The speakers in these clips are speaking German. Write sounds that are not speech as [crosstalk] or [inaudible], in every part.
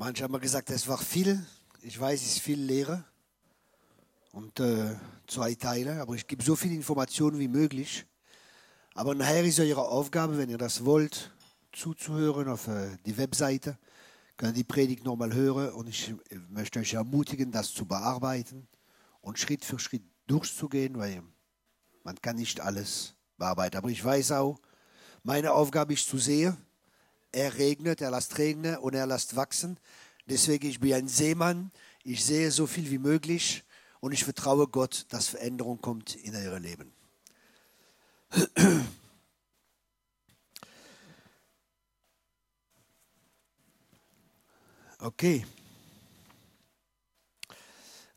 Manche haben gesagt, es war viel. Ich weiß, es ist viel Lehre und äh, zwei Teile, aber ich gebe so viel Informationen wie möglich. Aber nachher ist eure Aufgabe, wenn ihr das wollt, zuzuhören auf äh, die Webseite. Könnt ihr die Predigt nochmal hören und ich möchte euch ermutigen, das zu bearbeiten und Schritt für Schritt durchzugehen, weil man kann nicht alles bearbeiten. Aber ich weiß auch, meine Aufgabe ist zu sehen, er regnet, er lässt regnen und er lässt wachsen. Deswegen, ich bin ein Seemann, ich sehe so viel wie möglich und ich vertraue Gott, dass Veränderung kommt in euer Leben. [clears throat] Okay.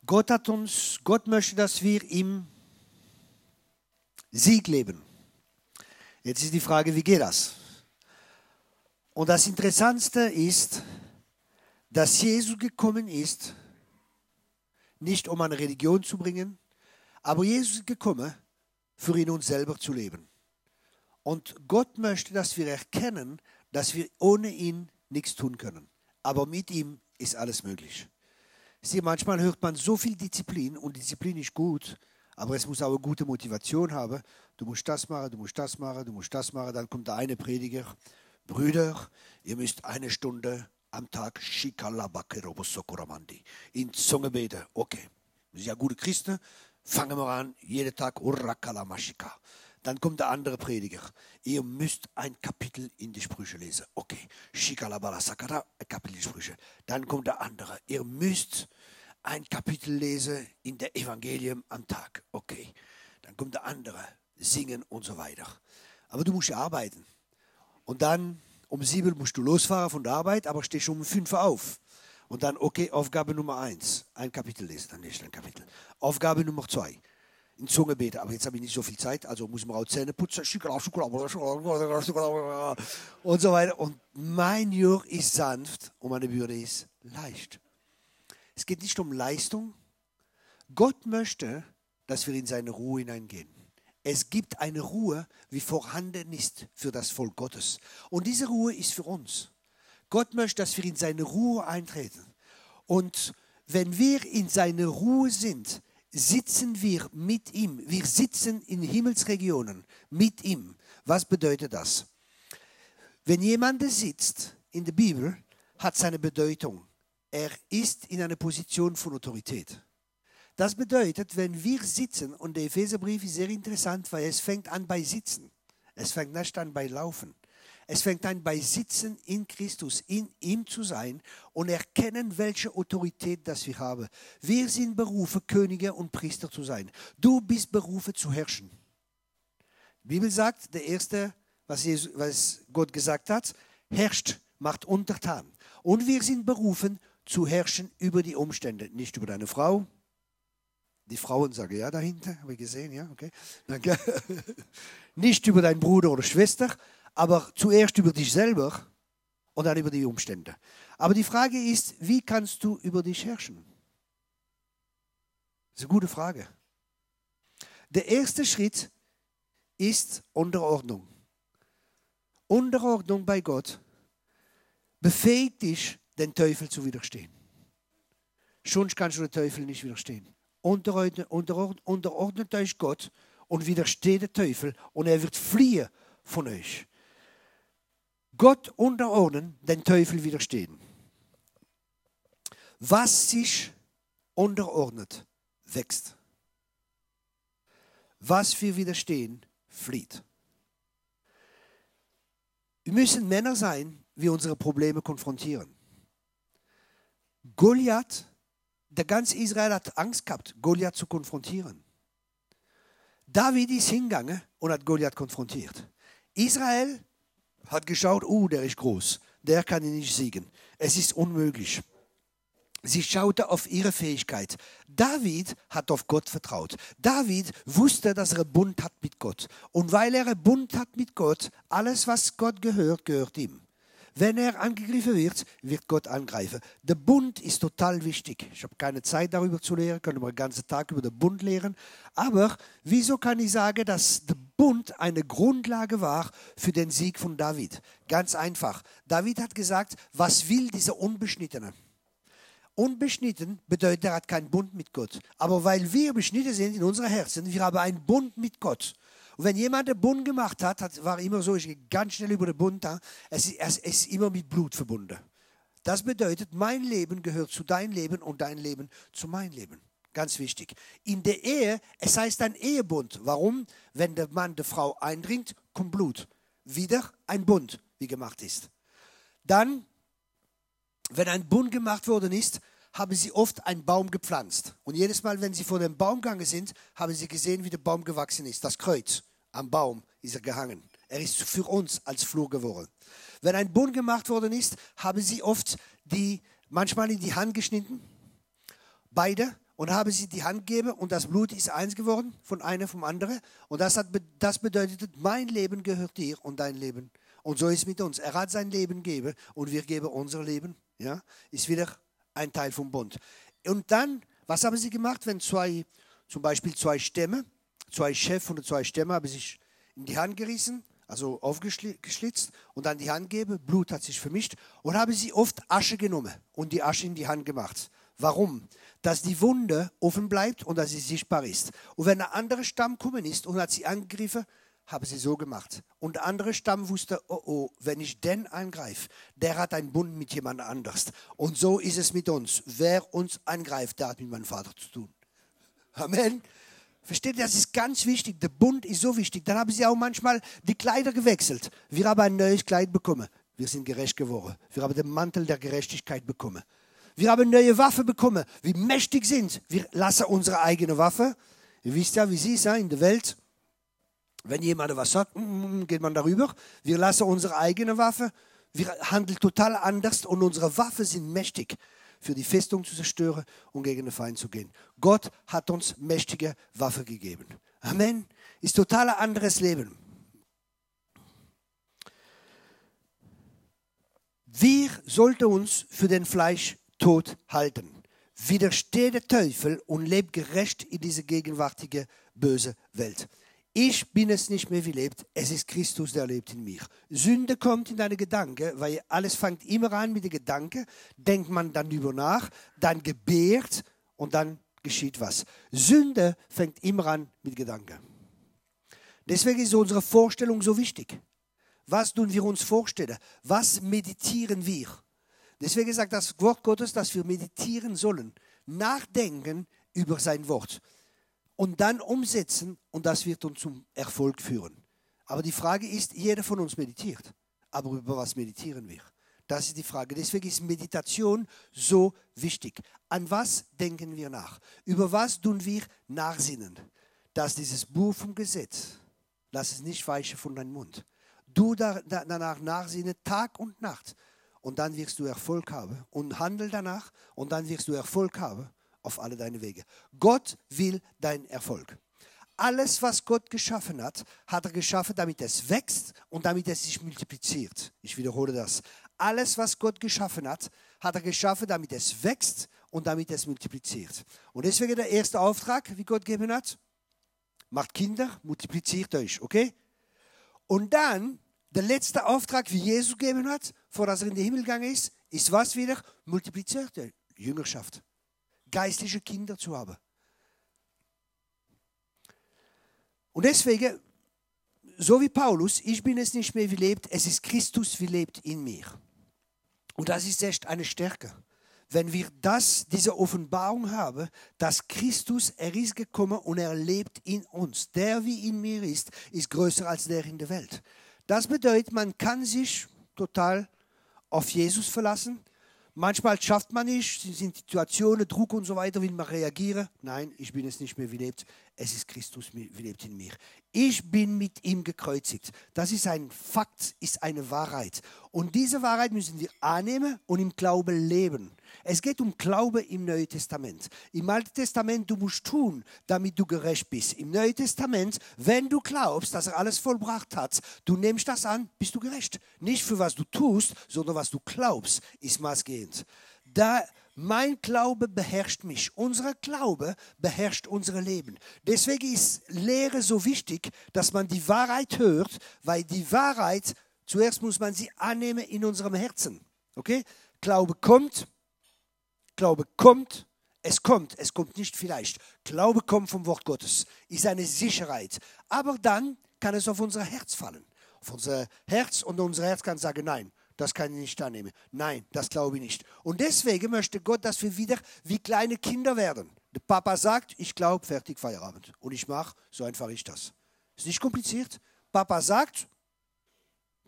Gott hat uns, Gott möchte, dass wir im Sieg leben. Jetzt ist die Frage, wie geht das? Und das Interessantste ist, dass Jesus gekommen ist, nicht um eine Religion zu bringen, aber Jesus ist gekommen, für in uns selber zu leben. Und Gott möchte, dass wir erkennen, dass wir ohne ihn nichts tun können. Aber mit ihm ist alles möglich. Sie, manchmal hört man so viel Disziplin und Disziplin ist gut, aber es muss auch eine gute Motivation haben. Du musst das machen, du musst das machen, du musst das machen. Dann kommt der eine Prediger, Brüder, ihr müsst eine Stunde am Tag in Zunge beten. Okay, wir sind ja gute Christen. Fangen wir an, jeden Tag Urakalamashika. Dann kommt der andere Prediger. Ihr müsst ein Kapitel in die Sprüche lesen. Okay, Shikalabala Sakara, Kapitel in die Sprüche. Dann kommt der andere. Ihr müsst ein Kapitel lesen in der Evangelium am Tag. Okay, dann kommt der andere. Singen und so weiter. Aber du musst arbeiten. Und dann um sieben musst du losfahren von der Arbeit, aber stehst um fünf auf. Und dann, okay, Aufgabe Nummer eins, ein Kapitel lesen, dann ich ein Kapitel. Aufgabe Nummer zwei, in Zunge beten. Aber jetzt habe ich nicht so viel Zeit, also muss man auch Zähne putzen. Und so weiter. Und mein Jür ist sanft und meine Bürde ist leicht. Es geht nicht um Leistung. Gott möchte, dass wir in seine Ruhe hineingehen. Es gibt eine Ruhe, wie vorhanden ist für das Volk Gottes. Und diese Ruhe ist für uns. Gott möchte, dass wir in seine Ruhe eintreten. Und wenn wir in seine Ruhe sind, sitzen wir mit ihm. Wir sitzen in Himmelsregionen mit ihm. Was bedeutet das? Wenn jemand sitzt in der Bibel, hat seine Bedeutung. Er ist in einer Position von Autorität. Das bedeutet, wenn wir sitzen, und der Epheserbrief ist sehr interessant, weil es fängt an bei Sitzen. Es fängt nicht an bei Laufen. Es fängt an bei Sitzen in Christus, in ihm zu sein und erkennen, welche Autorität das wir haben. Wir sind berufen, Könige und Priester zu sein. Du bist berufen zu herrschen. Die Bibel sagt, der erste, was, Jesus, was Gott gesagt hat, herrscht, macht untertan. Und wir sind berufen zu herrschen über die Umstände, nicht über deine Frau, die Frauen sagen ja dahinter, habe ich gesehen, ja, okay. Danke. [laughs] Nicht über deinen Bruder oder Schwester, aber zuerst über dich selber und dann über die Umstände. Aber die Frage ist, wie kannst du über dich herrschen? Das ist eine gute Frage. Der erste Schritt ist Unterordnung. Unterordnung bei Gott befähigt dich, den Teufel zu widerstehen. Sonst kannst du den Teufel nicht widerstehen unterordnet, unterordnet euch Gott und widersteht der Teufel und er wird fliehen von euch. Gott unterordnen, den Teufel widerstehen. Was sich unterordnet, wächst. Was wir widerstehen, flieht. Wir müssen Männer sein, wie unsere Probleme konfrontieren. Goliath der ganze Israel hat Angst gehabt, Goliath zu konfrontieren. David ist hingegangen und hat Goliath konfrontiert. Israel hat geschaut, oh, der ist groß, der kann ihn nicht siegen. Es ist unmöglich. Sie schaute auf ihre Fähigkeit. David hat auf Gott vertraut. David wusste, dass er Bund hat mit Gott. Und weil er Bund hat mit Gott, alles, was Gott gehört, gehört ihm. Wenn er angegriffen wird, wird Gott angreifen. Der Bund ist total wichtig. Ich habe keine Zeit darüber zu lehren, können wir den ganzen Tag über den Bund lehren. Aber wieso kann ich sagen, dass der Bund eine Grundlage war für den Sieg von David? Ganz einfach. David hat gesagt, was will dieser Unbeschnittene? Unbeschnitten bedeutet, er hat keinen Bund mit Gott. Aber weil wir beschnitten sind in unseren Herzen, wir haben einen Bund mit Gott. Und wenn jemand den Bund gemacht hat, hat war immer so, ich gehe ganz schnell über den Bund, es ist, es ist immer mit Blut verbunden. Das bedeutet, mein Leben gehört zu dein Leben und dein Leben zu mein Leben. Ganz wichtig. In der Ehe, es heißt ein Ehebund. Warum? Wenn der Mann der Frau eindringt, kommt Blut. Wieder ein Bund, wie gemacht ist. Dann, wenn ein Bund gemacht worden ist, haben sie oft einen Baum gepflanzt. Und jedes Mal, wenn sie vor dem Baum gegangen sind, haben sie gesehen, wie der Baum gewachsen ist. Das Kreuz am Baum ist er gehangen. Er ist für uns als Flur geworden. Wenn ein Bund gemacht worden ist, haben sie oft die manchmal in die Hand geschnitten, beide, und haben sie die Hand gegeben und das Blut ist eins geworden von einer vom anderen. Und das, hat, das bedeutet, mein Leben gehört dir und dein Leben. Und so ist es mit uns. Er hat sein Leben gegeben und wir geben unser Leben. Ja, ist wieder ein Teil vom Bund. Und dann, was haben sie gemacht, wenn zwei, zum Beispiel zwei Stämme, zwei Chefs oder zwei Stämme haben sich in die Hand gerissen, also aufgeschlitzt und dann die Hand gegeben, Blut hat sich vermischt und haben sie oft Asche genommen und die Asche in die Hand gemacht. Warum? Dass die Wunde offen bleibt und dass sie sichtbar ist. Und wenn ein anderer Stamm gekommen ist und hat sie angegriffen, haben sie so gemacht. Und der andere Stamm wusste, oh oh, wenn ich den angreife, der hat einen Bund mit jemand anders. Und so ist es mit uns. Wer uns angreift, der hat mit meinem Vater zu tun. Amen. Versteht ihr, das ist ganz wichtig. Der Bund ist so wichtig. Dann haben sie auch manchmal die Kleider gewechselt. Wir haben ein neues Kleid bekommen. Wir sind gerecht geworden. Wir haben den Mantel der Gerechtigkeit bekommen. Wir haben neue Waffen bekommen. Wie mächtig sind. Wir lassen unsere eigene Waffe. Ihr wisst ja, wie sie ist in der Welt. Wenn jemand was sagt, mm, mm, mm, geht man darüber. Wir lassen unsere eigene Waffe. Wir handeln total anders und unsere Waffen sind mächtig für die Festung zu zerstören und gegen den Feind zu gehen. Gott hat uns mächtige Waffen gegeben. Amen. Ist total anderes Leben. Wir sollten uns für den Fleisch tot halten. Widerstehe der Teufel und lebe gerecht in dieser gegenwärtigen böse Welt. Ich bin es nicht mehr, wie lebt. Es ist Christus, der lebt in mir. Sünde kommt in deine Gedanken, weil alles fängt immer an mit den Gedanken. Denkt man dann über nach, dann gebärt und dann geschieht was. Sünde fängt immer an mit Gedanken. Deswegen ist unsere Vorstellung so wichtig. Was tun wir uns vorstellen? Was meditieren wir? Deswegen sagt das Wort Gottes, dass wir meditieren sollen, nachdenken über sein Wort und dann umsetzen und das wird uns zum Erfolg führen. Aber die Frage ist, jeder von uns meditiert. Aber über was meditieren wir? Das ist die Frage. Deswegen ist Meditation so wichtig. An was denken wir nach? Über was tun wir nachsinnen? Dass dieses Buch vom Gesetz, lass es nicht weichen von deinem Mund. Du danach nachsinnen Tag und Nacht. Und dann wirst du Erfolg haben. Und handel danach und dann wirst du Erfolg haben auf alle deine Wege. Gott will deinen Erfolg. Alles, was Gott geschaffen hat, hat er geschaffen, damit es wächst und damit es sich multipliziert. Ich wiederhole das. Alles, was Gott geschaffen hat, hat er geschaffen, damit es wächst und damit es multipliziert. Und deswegen der erste Auftrag, wie Gott gegeben hat, macht Kinder, multipliziert euch, okay? Und dann der letzte Auftrag, wie Jesus gegeben hat, vor dass er in den Himmel gegangen ist, ist was wieder? Multipliziert euch. Jüngerschaft geistliche Kinder zu haben. Und deswegen, so wie Paulus, ich bin es nicht mehr, wie lebt, es ist Christus, wie lebt in mir. Und das ist echt eine Stärke. Wenn wir das, diese Offenbarung haben, dass Christus, er ist gekommen und er lebt in uns. Der, wie in mir ist, ist größer als der in der Welt. Das bedeutet, man kann sich total auf Jesus verlassen. Manchmal schafft man nicht, es sind Situationen, Druck und so weiter, will man reagieren. Nein, ich bin es nicht mehr, wie lebt. Es ist Christus, wie lebt in mir. Ich bin mit ihm gekreuzigt. Das ist ein Fakt, ist eine Wahrheit. Und diese Wahrheit müssen wir annehmen und im Glauben leben. Es geht um Glaube im Neuen Testament. Im Alten Testament, du musst tun, damit du gerecht bist. Im Neuen Testament, wenn du glaubst, dass er alles vollbracht hat, du nimmst das an, bist du gerecht. Nicht für was du tust, sondern was du glaubst, ist maßgebend. Da mein Glaube beherrscht mich. Unser Glaube beherrscht unser Leben. Deswegen ist Lehre so wichtig, dass man die Wahrheit hört, weil die Wahrheit, zuerst muss man sie annehmen in unserem Herzen. Okay? Glaube kommt, Glaube kommt, es kommt, es kommt nicht vielleicht. Glaube kommt vom Wort Gottes, ist eine Sicherheit. Aber dann kann es auf unser Herz fallen. Auf unser Herz und unser Herz kann sagen, nein, das kann ich nicht annehmen. Nein, das glaube ich nicht. Und deswegen möchte Gott, dass wir wieder wie kleine Kinder werden. Der Papa sagt, ich glaube, fertig, Feierabend. Und ich mache, so einfach ist das. Ist nicht kompliziert. Papa sagt,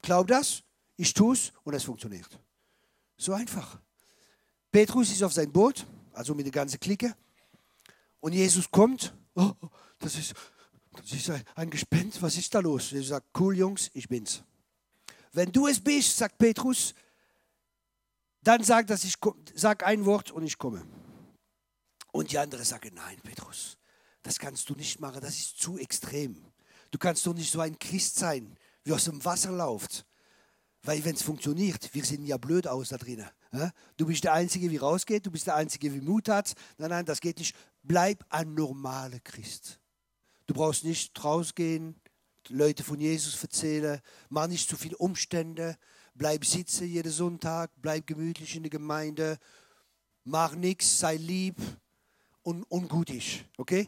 glaub das, ich tue es und es funktioniert. So einfach. Petrus ist auf sein Boot, also mit der ganzen Clique. Und Jesus kommt. Oh, das ist, das ist ein Gespenst. Was ist da los? Jesus sagt, cool Jungs, ich bin's. Wenn du es bist, sagt Petrus, dann sag, dass ich, sag ein Wort und ich komme. Und die andere sagen, nein, Petrus, das kannst du nicht machen, das ist zu extrem. Du kannst doch nicht so ein Christ sein, wie aus dem Wasser läuft. Weil wenn es funktioniert, wir sehen ja blöd aus da drinnen. Du bist der Einzige, wie rausgeht, du bist der Einzige, wie Mut hat. Nein, nein, das geht nicht. Bleib ein normaler Christ. Du brauchst nicht rausgehen, Leute von Jesus erzählen, mach nicht zu viele Umstände, bleib sitzen jeden Sonntag, bleib gemütlich in der Gemeinde, mach nichts, sei lieb und ungutig, okay?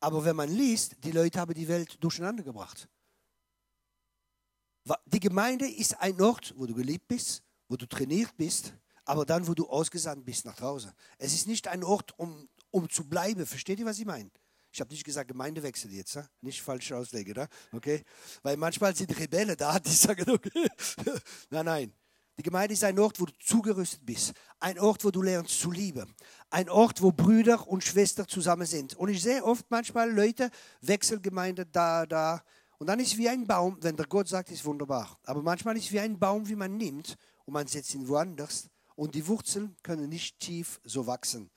Aber wenn man liest, die Leute haben die Welt durcheinander gebracht. Die Gemeinde ist ein Ort, wo du geliebt bist, wo du trainiert bist, aber dann, wo du ausgesandt bist nach draußen. Es ist nicht ein Ort, um, um zu bleiben. Versteht ihr, was ich meine? Ich habe nicht gesagt Gemeindewechsel jetzt, ne? nicht falsch auslegen, ne? okay? Weil manchmal sind Rebellen da, die sagen, okay, [laughs] nein, nein. Die Gemeinde ist ein Ort, wo du zugerüstet bist. Ein Ort, wo du lernst zu lieben. Ein Ort, wo Brüder und Schwestern zusammen sind. Und ich sehe oft manchmal Leute, Wechselgemeinde da, da. Und dann ist wie ein Baum, wenn der Gott sagt, ist wunderbar. Aber manchmal ist wie ein Baum, wie man nimmt und man setzt ihn woanders. Und die Wurzeln können nicht tief so wachsen.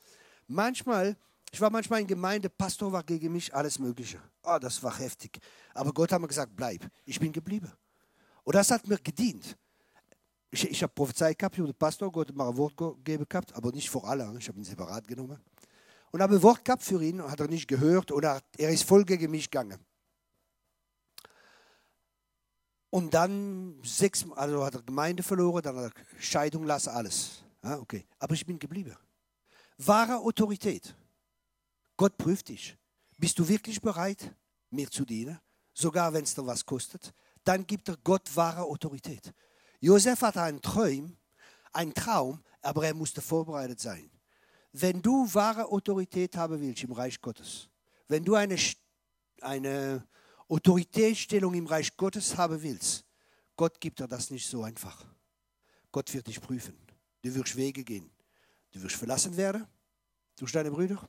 Manchmal ich war manchmal in Gemeinde, Pastor war gegen mich, alles Mögliche. Oh, das war heftig. Aber Gott hat mir gesagt, bleib. Ich bin geblieben. Und das hat mir gedient. Ich, ich habe Prophezei gehabt über den Pastor, Gott hat mir ein Wort gegeben gehabt, aber nicht vor alle. Ich habe ihn separat genommen. Und habe ein Wort gehabt für ihn, hat er nicht gehört oder er ist voll gegen mich gegangen. Und dann sechs, also hat er Gemeinde verloren, dann hat er Scheidung lassen, alles. Ja, okay. Aber ich bin geblieben. Wahre Autorität. Gott prüft dich. Bist du wirklich bereit, mir zu dienen? Sogar wenn es dir was kostet? Dann gibt er Gott wahre Autorität. Josef hatte einen Traum, einen Traum, aber er musste vorbereitet sein. Wenn du wahre Autorität haben willst im Reich Gottes, wenn du eine, eine Autoritätsstellung im Reich Gottes haben willst, Gott gibt dir das nicht so einfach. Gott wird dich prüfen. Du wirst Wege gehen. Du wirst verlassen werden durch deine Brüder.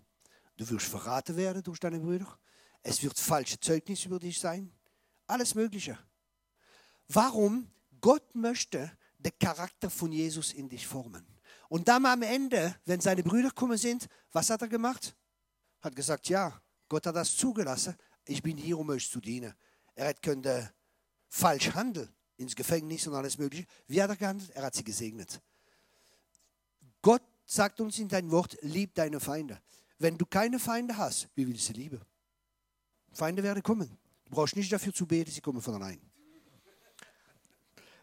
Du wirst verraten werden durch deine Brüder. Es wird falsche Zeugnis über dich sein. Alles Mögliche. Warum? Gott möchte den Charakter von Jesus in dich formen. Und dann am Ende, wenn seine Brüder gekommen sind, was hat er gemacht? Hat gesagt, ja, Gott hat das zugelassen. Ich bin hier, um euch zu dienen. Er könnte falsch handeln, ins Gefängnis und alles Mögliche. Wie hat er gehandelt? Er hat sie gesegnet. Gott sagt uns in dein Wort, lieb deine Feinde. Wenn du keine Feinde hast, wie willst du sie lieben? Feinde werden kommen. Du brauchst nicht dafür zu beten, sie kommen von allein.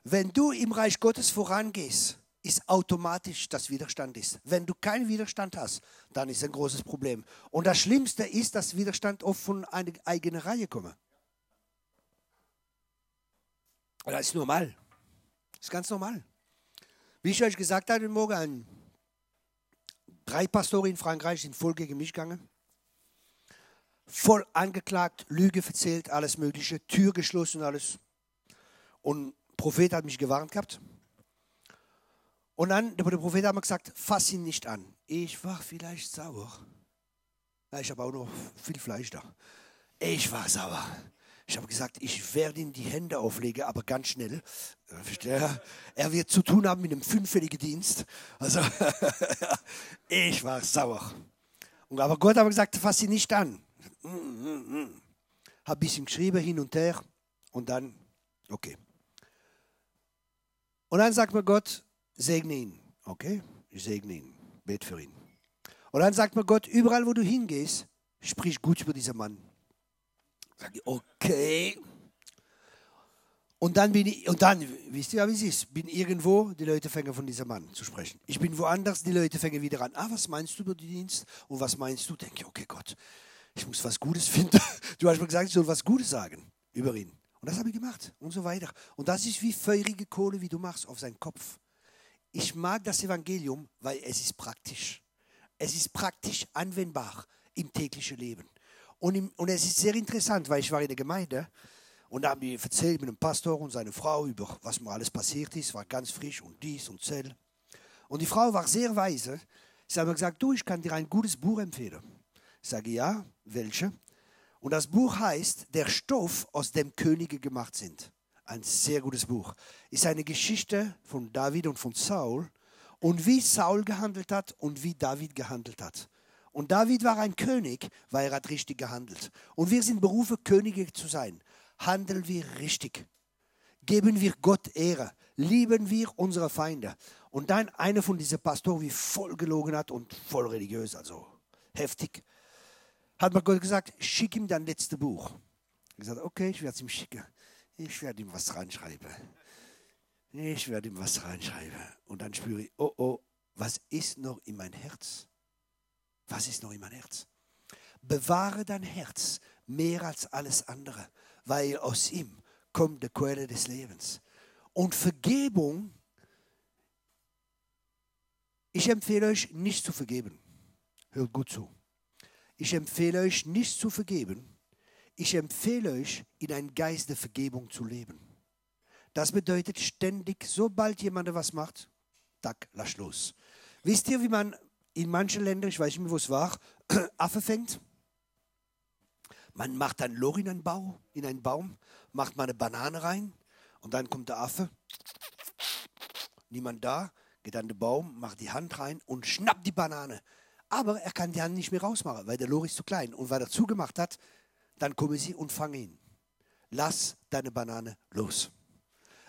Wenn du im Reich Gottes vorangehst, ist automatisch, dass Widerstand ist. Wenn du keinen Widerstand hast, dann ist ein großes Problem. Und das Schlimmste ist, dass Widerstand oft von einer eigenen Reihe kommt. Das ist normal. Das ist ganz normal. Wie ich euch gesagt habe, morgen Drei Pastoren in Frankreich sind voll gegen mich gegangen. Voll angeklagt, Lüge erzählt, alles Mögliche, Tür geschlossen, alles. Und Prophet hat mich gewarnt gehabt. Und dann, der Prophet hat mir gesagt, fass ihn nicht an. Ich war vielleicht sauer. Ja, ich habe auch noch viel Fleisch da. Ich war sauer. Ich habe gesagt, ich werde ihm die Hände auflegen, aber ganz schnell. Er wird zu tun haben mit einem fünffälligen Dienst. Also, [laughs] ich war sauer. aber Gott hat gesagt, fass sie nicht an. Habe ein bisschen geschrieben, hin und her. Und dann, okay. Und dann sagt mir Gott, segne ihn. Okay, ich segne ihn. Bet für ihn. Und dann sagt mir Gott, überall wo du hingehst, sprich gut über diesen Mann. Sag ich, okay. Und dann bin ich, und dann, wisst ihr, wie es ist? Bin irgendwo, die Leute fangen von diesem Mann zu sprechen. Ich bin woanders, die Leute fangen wieder an. Ah, was meinst du über den Dienst? Und was meinst du? Denke ich, okay, Gott, ich muss was Gutes finden. [laughs] Du hast mir gesagt, ich soll was Gutes sagen über ihn. Und das habe ich gemacht und so weiter. Und das ist wie feurige Kohle, wie du machst auf seinen Kopf. Ich mag das Evangelium, weil es ist praktisch. Es ist praktisch anwendbar im täglichen Leben. Und, im, und es ist sehr interessant, weil ich war in der Gemeinde und da haben die erzählt mit dem Pastor und seiner Frau über was mir alles passiert ist, war ganz frisch und dies und zell. Und die Frau war sehr weise. Sie hat mir gesagt, du, ich kann dir ein gutes Buch empfehlen. Ich sage, ja, welche? Und das Buch heißt Der Stoff, aus dem Könige gemacht sind. Ein sehr gutes Buch. Ist eine Geschichte von David und von Saul und wie Saul gehandelt hat und wie David gehandelt hat. Und David war ein König, weil er hat richtig gehandelt. Und wir sind berufen, Könige zu sein. Handeln wir richtig. Geben wir Gott Ehre. Lieben wir unsere Feinde. Und dann einer von diesen Pastoren, wie voll gelogen hat und voll religiös, also heftig, hat mir Gott gesagt, schick ihm dein letztes Buch. Ich gesagt, okay, ich werde es ihm schicken. Ich werde ihm was reinschreiben. Ich werde ihm was reinschreiben. Und dann spüre ich, oh oh, was ist noch in mein Herz? Was ist noch in mein Herz? Bewahre dein Herz mehr als alles andere, weil aus ihm kommt die Quelle des Lebens. Und Vergebung, ich empfehle euch nicht zu vergeben. Hört gut zu. Ich empfehle euch nicht zu vergeben. Ich empfehle euch, in einen Geist der Vergebung zu leben. Das bedeutet ständig, sobald jemand was macht, tack, lass los. Wisst ihr, wie man in manchen Ländern, ich weiß nicht mehr, wo es war, [clears throat] Affe fängt. Man macht ein Loch in einen, Bau, in einen Baum, macht mal eine Banane rein und dann kommt der Affe. Niemand da, geht an den Baum, macht die Hand rein und schnappt die Banane. Aber er kann die Hand nicht mehr rausmachen, weil der Loch ist zu klein. Und weil er zugemacht hat, dann kommen sie und fangen ihn. Lass deine Banane los.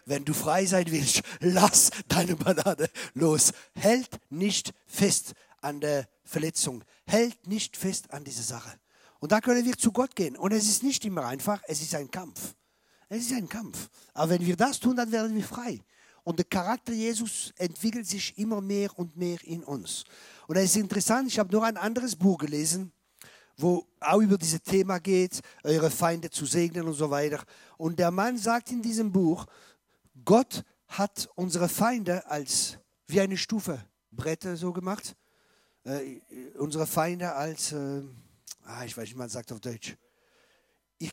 Wenn du frei sein willst, [laughs] lass deine Banane los. Hält nicht fest an der Verletzung. Hält nicht fest an dieser Sache. Und da können wir zu Gott gehen. Und es ist nicht immer einfach, es ist ein Kampf. Es ist ein Kampf. Aber wenn wir das tun, dann werden wir frei. Und der Charakter Jesus entwickelt sich immer mehr und mehr in uns. Und es ist interessant, ich habe noch ein anderes Buch gelesen, wo auch über dieses Thema geht, eure Feinde zu segnen und so weiter. Und der Mann sagt in diesem Buch, Gott hat unsere Feinde als wie eine Stufe Bretter so gemacht äh, unsere Feinde als, äh, ah, ich weiß nicht, man sagt auf Deutsch, ich,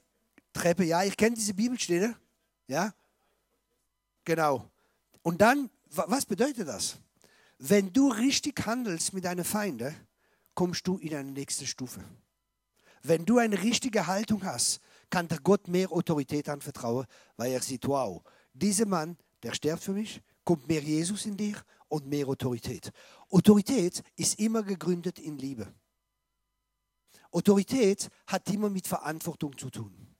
Treppe, ja, ich kenne diese Bibelstelle, ja, genau. Und dann, was bedeutet das? Wenn du richtig handelst mit deinen Feinden, kommst du in eine nächste Stufe. Wenn du eine richtige Haltung hast, kann der Gott mehr Autorität anvertrauen, weil er sieht, wow, dieser Mann, der stirbt für mich, kommt mehr Jesus in dir und mehr Autorität. Autorität ist immer gegründet in Liebe. Autorität hat immer mit Verantwortung zu tun.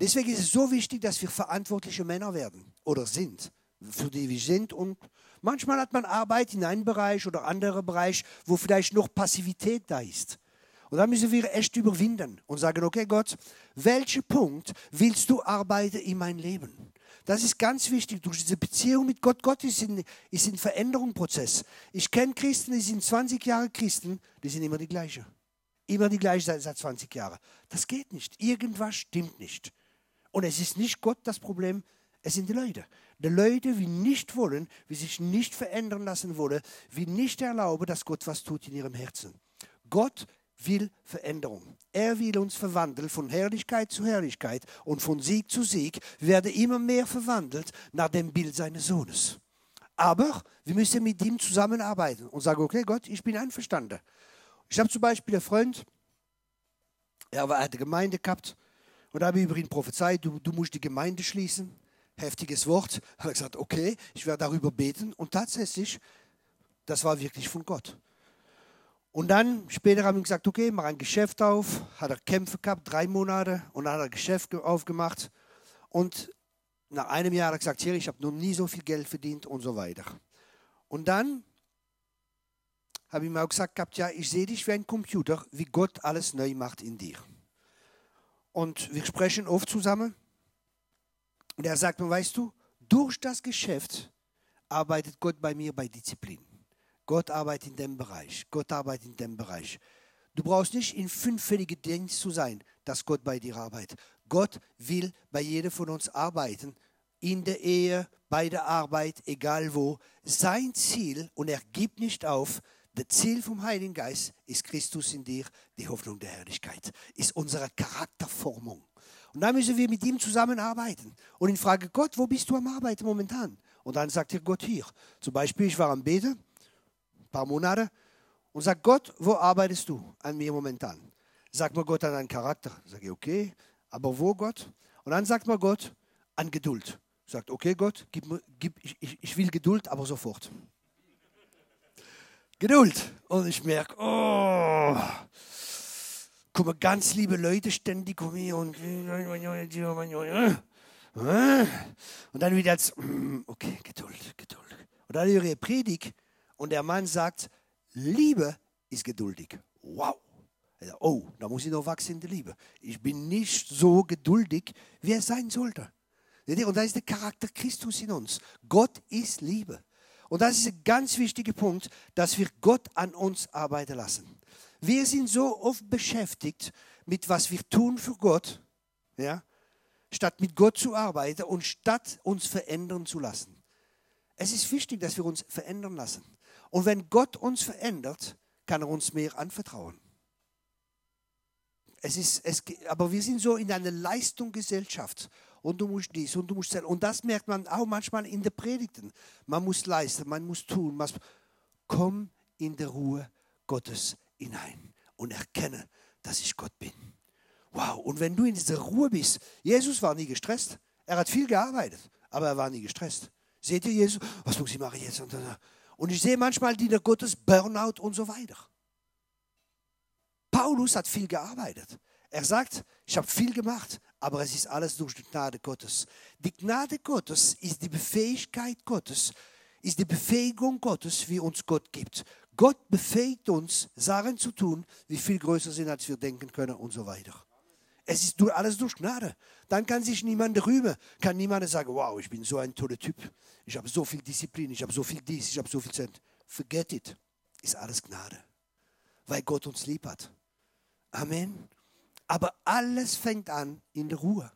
Deswegen ist es so wichtig, dass wir verantwortliche Männer werden oder sind, für die wir sind. Und manchmal hat man Arbeit in einem Bereich oder anderem Bereich, wo vielleicht noch Passivität da ist. Und da müssen wir echt überwinden und sagen, okay Gott, welchen Punkt willst du arbeiten in mein Leben? Das ist ganz wichtig, durch diese Beziehung mit Gott. Gott ist in, ist in Veränderungsprozess. Ich kenne Christen, die sind 20 Jahre Christen, die sind immer die gleichen. Immer die gleichen seit, seit 20 Jahren. Das geht nicht. Irgendwas stimmt nicht. Und es ist nicht Gott das Problem, es sind die Leute. Die Leute, die nicht wollen, die sich nicht verändern lassen wollen, die nicht erlauben, dass Gott was tut in ihrem Herzen. Gott will Veränderung. Er will uns verwandeln von Herrlichkeit zu Herrlichkeit und von Sieg zu Sieg. Wir werden immer mehr verwandelt nach dem Bild seines Sohnes. Aber wir müssen mit ihm zusammenarbeiten und sagen, okay Gott, ich bin einverstanden. Ich habe zum Beispiel einen Freund, er hat eine Gemeinde gehabt Und habe über ihn prophezeit, du, du musst die Gemeinde schließen. Heftiges Wort. Hat er gesagt, okay, ich werde darüber beten. Und tatsächlich, das war wirklich von Gott. Und dann, später haben wir gesagt, okay, mach ein Geschäft auf. Hat er Kämpfe gehabt, drei Monate. Und dann hat er Geschäft aufgemacht. Und nach einem Jahr hat er gesagt, Thierry, ich habe noch nie so viel Geld verdient und so weiter. Und dann habe ich mir auch gesagt gehabt, ja, ich sehe dich wie ein Computer, wie Gott alles neu macht in dir. Und wir sprechen oft zusammen. Und er sagt mir, weißt du, durch das Geschäft arbeitet Gott bei mir bei Disziplin. Gott arbeitet in dem Bereich. Gott arbeitet in dem Bereich. Du brauchst nicht in fünffällige Dienst zu sein, dass Gott bei dir arbeitet. Gott will bei jedem von uns arbeiten. In der Ehe, bei der Arbeit, egal wo. Sein Ziel, und er gibt nicht auf, das Ziel vom Heiligen Geist ist Christus in dir, die Hoffnung der Herrlichkeit, ist unsere Charakterformung. Und da müssen wir mit ihm zusammenarbeiten. Und ich frage Gott, wo bist du am Arbeiten momentan? Und dann sagt er Gott hier. Zum Beispiel, ich war am Beten, paar Monate, und sagt Gott, wo arbeitest du an mir momentan? Sagt mir Gott an deinen Charakter. Sage ich, okay, aber wo Gott? Und dann sagt mir Gott an Geduld. Sagt, okay Gott, gib, gib, ich, ich will Geduld, aber sofort. Geduld. Und ich merke, oh, kommen ganz liebe Leute ständig um mich und und dann wieder als, okay, Geduld, Geduld. Und dann ich Predigt und der Mann sagt, Liebe ist geduldig. Wow. Oh, da muss ich noch wachsen in der Liebe. Ich bin nicht so geduldig, wie er sein sollte. Und da ist der Charakter Christus in uns. Gott ist Liebe. Und das ist ein ganz wichtiger Punkt, dass wir Gott an uns arbeiten lassen. Wir sind so oft beschäftigt mit was wir tun für Gott, ja, statt mit Gott zu arbeiten und statt uns verändern zu lassen. Es ist wichtig, dass wir uns verändern lassen. Und wenn Gott uns verändert, kann er uns mehr anvertrauen. Es ist, es, aber wir sind so in einer Leistungsgesellschaft und du musst dies und du musst das. Und das merkt man auch manchmal in den Predigten. Man muss leisten, man muss tun. Man komm in der Ruhe Gottes hinein und erkenne, dass ich Gott bin. Wow, und wenn du in dieser Ruhe bist, Jesus war nie gestresst. Er hat viel gearbeitet, aber er war nie gestresst. Seht ihr Jesus? Was muss ich machen jetzt? Und ich sehe manchmal Diener Gottes, Burnout und so weiter. Paulus hat viel gearbeitet. Er sagt, ich habe viel gemacht, aber es ist alles durch die Gnade Gottes. Die Gnade Gottes ist die Befähigkeit Gottes, ist die Befähigung Gottes, wie uns Gott gibt. Gott befähigt uns, Sachen zu tun, die viel größer sind, als wir denken können und so weiter. Es ist alles durch Gnade. Dann kann sich niemand rühmen, kann niemand sagen, wow, ich bin so ein toller Typ, ich habe so viel Disziplin, ich habe so viel dies, ich habe so viel Zeit. Forget it. Ist alles Gnade, weil Gott uns lieb hat. Amen. Aber alles fängt an in der Ruhe.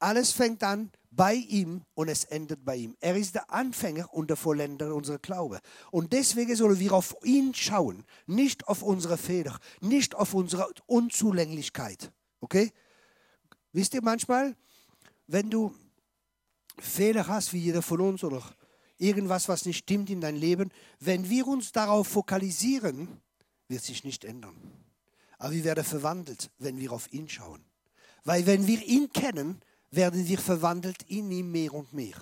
Alles fängt an bei ihm und es endet bei ihm. Er ist der Anfänger und der Vollender unserer Glaube. Und deswegen sollen wir auf ihn schauen, nicht auf unsere Fehler, nicht auf unsere Unzulänglichkeit. Okay? Wisst ihr manchmal, wenn du Fehler hast, wie jeder von uns, oder irgendwas, was nicht stimmt in deinem Leben, wenn wir uns darauf fokalisieren, wird sich nicht ändern. Aber wir werden verwandelt, wenn wir auf ihn schauen. Weil wenn wir ihn kennen, werden wir verwandelt in ihm mehr und mehr.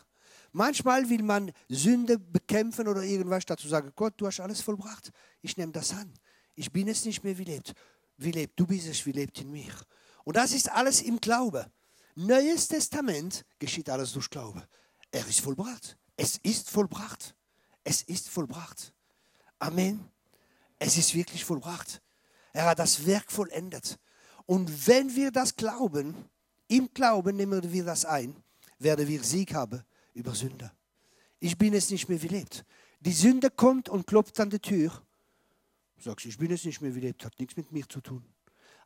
Manchmal will man Sünde bekämpfen oder irgendwas dazu sagen, Gott, du hast alles vollbracht. Ich nehme das an. Ich bin es nicht mehr, wie lebt. Wie lebt, du bist es, wie lebt in mir. Und das ist alles im Glaube. Neues Testament geschieht alles durch Glaube. Er ist vollbracht. Es ist vollbracht. Es ist vollbracht. Amen. Es ist wirklich vollbracht. Er hat das Werk vollendet. Und wenn wir das glauben, im Glauben nehmen wir das ein, werden wir Sieg haben über Sünde. Ich bin es nicht mehr wie lebt. Die Sünde kommt und klopft an die Tür. Sagst, ich bin es nicht mehr wie lebt, hat nichts mit mir zu tun.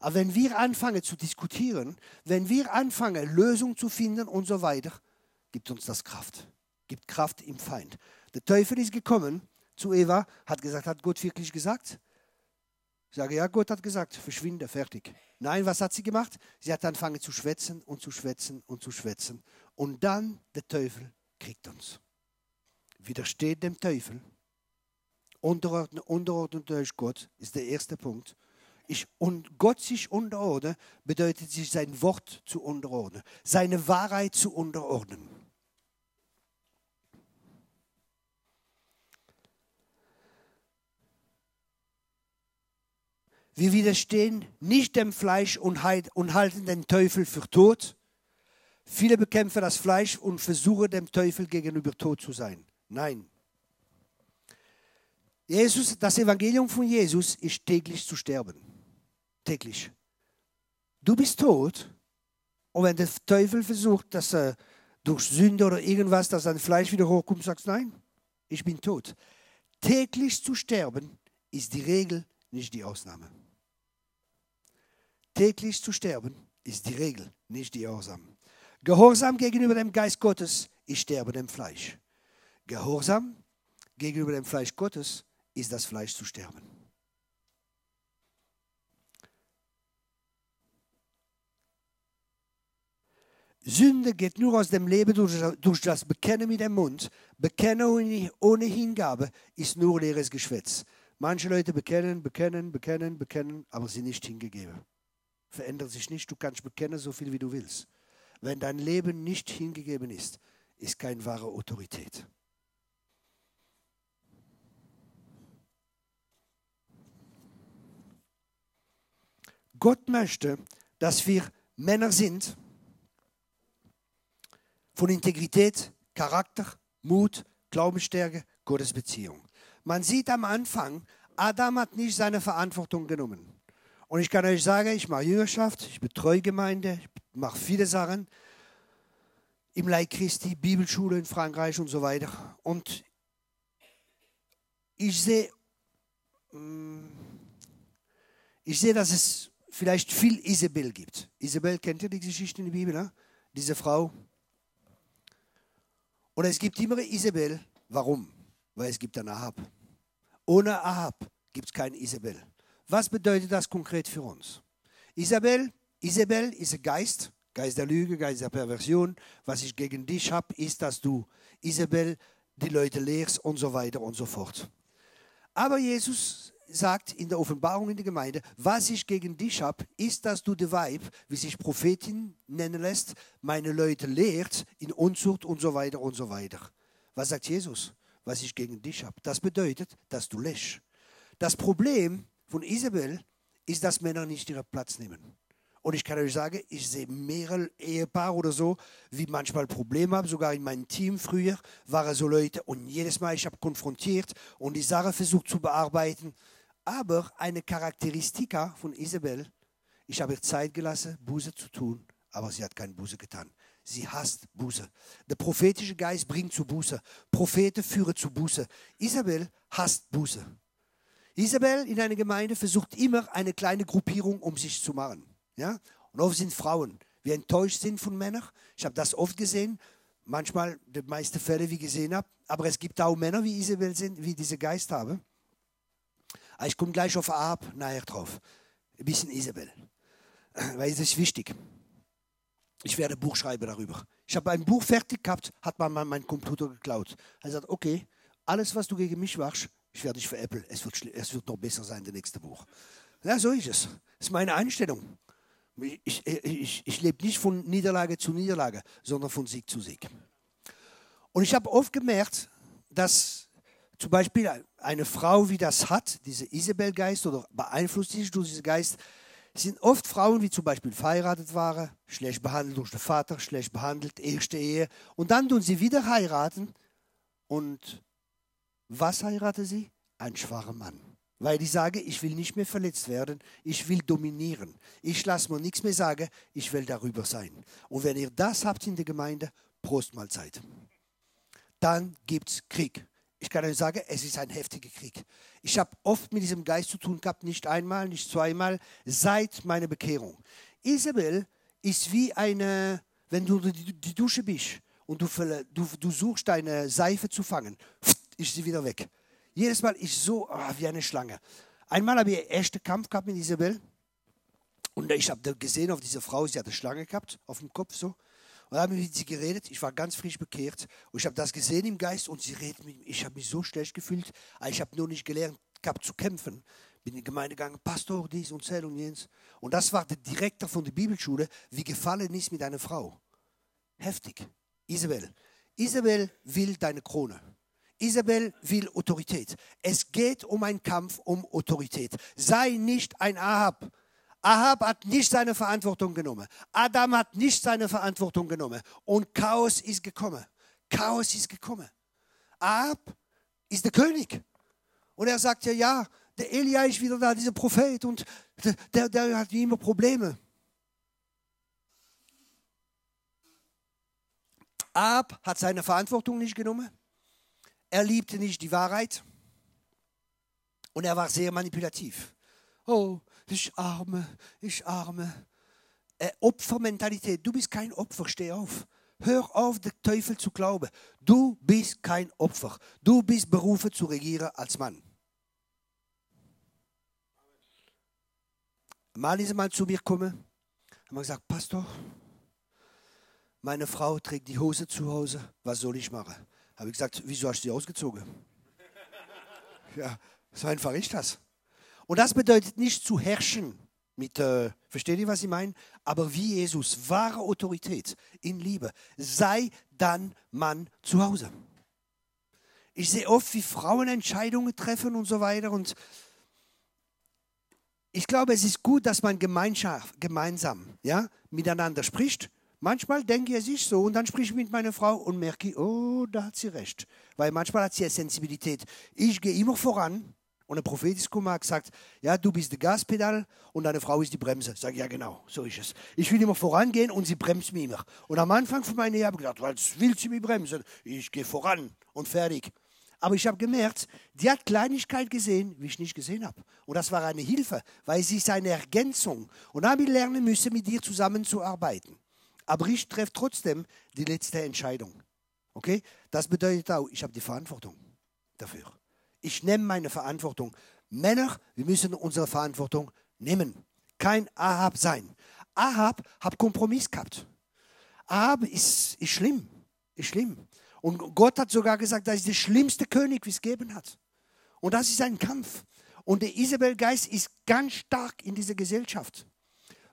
Aber wenn wir anfangen zu diskutieren, wenn wir anfangen, Lösungen zu finden und so weiter, gibt uns das Kraft. Gibt Kraft im Feind. Der Teufel ist gekommen zu Eva, hat gesagt, hat Gott wirklich gesagt? Ich sage, ja, Gott hat gesagt, verschwinde, fertig. Nein, was hat sie gemacht? Sie hat angefangen zu schwätzen und zu schwätzen und zu schwätzen. Und dann der Teufel kriegt uns. Widersteht dem Teufel. Unterordnet, unterordnet euch Gott ist der erste Punkt. Ich, und Gott sich unterordnen, bedeutet sich sein Wort zu unterordnen, seine Wahrheit zu unterordnen. Wir widerstehen nicht dem Fleisch und halten den Teufel für tot. Viele bekämpfen das Fleisch und versuchen dem Teufel gegenüber tot zu sein. Nein. Jesus, das Evangelium von Jesus ist täglich zu sterben. Täglich. Du bist tot und wenn der Teufel versucht, dass er durch Sünde oder irgendwas, dass sein Fleisch wieder hochkommt, sagst nein, ich bin tot. Täglich zu sterben ist die Regel, nicht die Ausnahme. Täglich zu sterben ist die Regel, nicht die Ausnahme. Gehorsam gegenüber dem Geist Gottes ist Sterben dem Fleisch. Gehorsam gegenüber dem Fleisch Gottes ist das Fleisch zu sterben. Sünde geht nur aus dem Leben durch, durch das Bekennen mit dem Mund. Bekennen ohne Hingabe ist nur leeres Geschwätz. Manche Leute bekennen, bekennen, bekennen, bekennen, aber sie nicht hingegeben verändert sich nicht. Du kannst bekennen, so viel wie du willst. Wenn dein Leben nicht hingegeben ist, ist keine wahre Autorität. Gott möchte, dass wir Männer sind von Integrität, Charakter, Mut, Glaubensstärke, Gottesbeziehung. Man sieht am Anfang, Adam hat nicht seine Verantwortung genommen. Und ich kann euch sagen, ich mache Jüngerschaft, ich betreue Gemeinde, ich mache viele Sachen im Leib Christi, Bibelschule in Frankreich und so weiter. Und ich sehe, mm, ich sehe, dass es vielleicht viel Isabel gibt. Isabel, kennt ihr die Geschichte in der Bibel? Ne? Diese Frau. Und es gibt immer Isabel. Warum? Weil es gibt einen Ahab. Ohne Ahab gibt es keinen Isabel. Was bedeutet das konkret für uns? Isabel, Isabel ist ein Geist, Geist der Lüge, Geist der Perversion. Was ich gegen dich habe, ist, dass du Isabel die Leute lehrst und so weiter und so fort. Aber Jesus sagt in der Offenbarung in der Gemeinde, was ich gegen dich habe, ist, dass du die Weib, wie sich Prophetin nennen lässt, meine Leute lehrt in Unzucht und so weiter und so weiter. Was sagt Jesus? Was ich gegen dich habe. Das bedeutet, dass du lässt. Das Problem von Isabel ist, dass Männer nicht ihren Platz nehmen. Und ich kann euch sagen, ich sehe mehrere Ehepaare oder so, wie manchmal Probleme haben. Sogar in meinem Team früher waren so Leute und jedes Mal ich habe konfrontiert und die Sache versucht zu bearbeiten. Aber eine Charakteristik von Isabel, ich habe ihr Zeit gelassen, Buße zu tun, aber sie hat keine Buße getan. Sie hasst Buße. Der prophetische Geist bringt zu Buße. Propheten führen zu Buße. Isabel hasst Buße. Isabel in einer Gemeinde versucht immer eine kleine Gruppierung um sich zu machen. Ja? Und oft sind Frauen, die enttäuscht sind von Männern. Ich habe das oft gesehen, manchmal die meisten Fälle, wie ich gesehen habe. Aber es gibt auch Männer, wie Isabel sind, wie diese Geist haben. Ah, ich komme gleich auf Ab nachher drauf. Ein bisschen Isabel. [clears throat] Weil es ist wichtig. Ich werde ein Buch schreiben darüber. Ich habe ein Buch fertig gehabt, hat man meinen Computer geklaut. Er sagt, okay, alles, was du gegen mich machst, ich werde dich veräppeln. Es wird, es wird noch besser sein, das nächste Buch. Ja, so ist es. Das ist meine Einstellung. Ich, ich, ich lebe nicht von Niederlage zu Niederlage, sondern von Sieg zu Sieg. Und ich habe oft gemerkt, dass zum Beispiel eine Frau, wie das hat, diese Isabel-Geist oder beeinflusst sich durch diesen Geist, sind oft Frauen, wie zum Beispiel verheiratet waren, schlecht behandelt durch den Vater, schlecht behandelt, erste Ehe. Und dann tun sie wieder heiraten und was heirate sie? Ein schwacher Mann. Weil ich sage, ich will nicht mehr verletzt werden, ich will dominieren. Ich lasse mir nichts mehr sagen, ich will darüber sein. Und wenn ihr das habt in der Gemeinde, Prostmahlzeit. Dann gibt es Krieg. Ich kann euch sagen, es ist ein heftiger Krieg. Ich habe oft mit diesem Geist zu tun gehabt, nicht einmal, nicht zweimal, seit meiner Bekehrung. Isabel ist wie eine, wenn du die Dusche bist und du, du, du suchst deine Seife zu fangen ist sie wieder weg. Jedes Mal ist so oh, wie eine Schlange. Einmal habe ich ersten Kampf gehabt mit Isabel. Und ich habe gesehen auf diese Frau, sie hat eine Schlange gehabt auf dem Kopf so. Und da habe ich mit sie geredet. Ich war ganz frisch bekehrt. Und ich habe das gesehen im Geist und sie redet mit mir. Ich habe mich so schlecht gefühlt. Ich habe nur nicht gelernt gehabt zu kämpfen. Bin in die Gemeinde gegangen, Pastor, dies und das und jenes. Und das war der Direktor von der Bibelschule, wie gefallen ist mit einer Frau. Heftig. Isabel. Isabel will deine Krone. Isabel will Autorität. Es geht um einen Kampf um Autorität. Sei nicht ein Ahab. Ahab hat nicht seine Verantwortung genommen. Adam hat nicht seine Verantwortung genommen. Und Chaos ist gekommen. Chaos ist gekommen. Ahab ist der König. Und er sagt ja, ja, der Elia ist wieder da, dieser Prophet, und der, der hat immer Probleme. Ahab hat seine Verantwortung nicht genommen. Er liebte nicht die Wahrheit. Und er war sehr manipulativ. Oh, ich arme, ich arme. Äh, Opfermentalität. Du bist kein Opfer, steh auf. Hör auf, den Teufel zu glauben. Du bist kein Opfer. Du bist berufen zu regieren als Mann. Mal ist mal zu mir gekommen, hat gesagt, Pastor, meine Frau trägt die Hose zu Hause, was soll ich machen? Habe ich gesagt, wieso hast du sie ausgezogen? [laughs] ja, so einfach ist das. Und das bedeutet nicht zu herrschen mit, äh, versteht ihr, was ich meine? Aber wie Jesus, wahre Autorität in Liebe, sei dann Mann zu Hause. Ich sehe oft, wie Frauen Entscheidungen treffen und so weiter. Und ich glaube, es ist gut, dass man gemeinsam ja, miteinander spricht Manchmal denke ich so und dann spreche ich mit meiner Frau und merke, oh, da hat sie recht. Weil manchmal hat sie eine Sensibilität. Ich gehe immer voran und ein Prophet ist gekommen hat gesagt, ja, du bist der Gaspedal und deine Frau ist die Bremse. Sag ja, genau, so ist es. Ich will immer vorangehen und sie bremst mich immer. Und am Anfang von meiner Ehe habe ich gedacht, was will sie mich bremsen? Ich gehe voran und fertig. Aber ich habe gemerkt, die hat Kleinigkeit gesehen, wie ich nicht gesehen habe. Und das war eine Hilfe, weil sie ist eine Ergänzung. Und habe ich lernen müssen, mit dir zusammenzuarbeiten. Aber ich treffe trotzdem die letzte Entscheidung. Okay? Das bedeutet auch, ich habe die Verantwortung dafür. Ich nehme meine Verantwortung. Männer, wir müssen unsere Verantwortung nehmen. Kein Ahab sein. Ahab hat Kompromiss gehabt. Ahab ist, ist schlimm. Ist schlimm. Und Gott hat sogar gesagt, das ist der schlimmste König, wie es gegeben hat. Und das ist ein Kampf. Und der Isabel-Geist ist ganz stark in dieser Gesellschaft.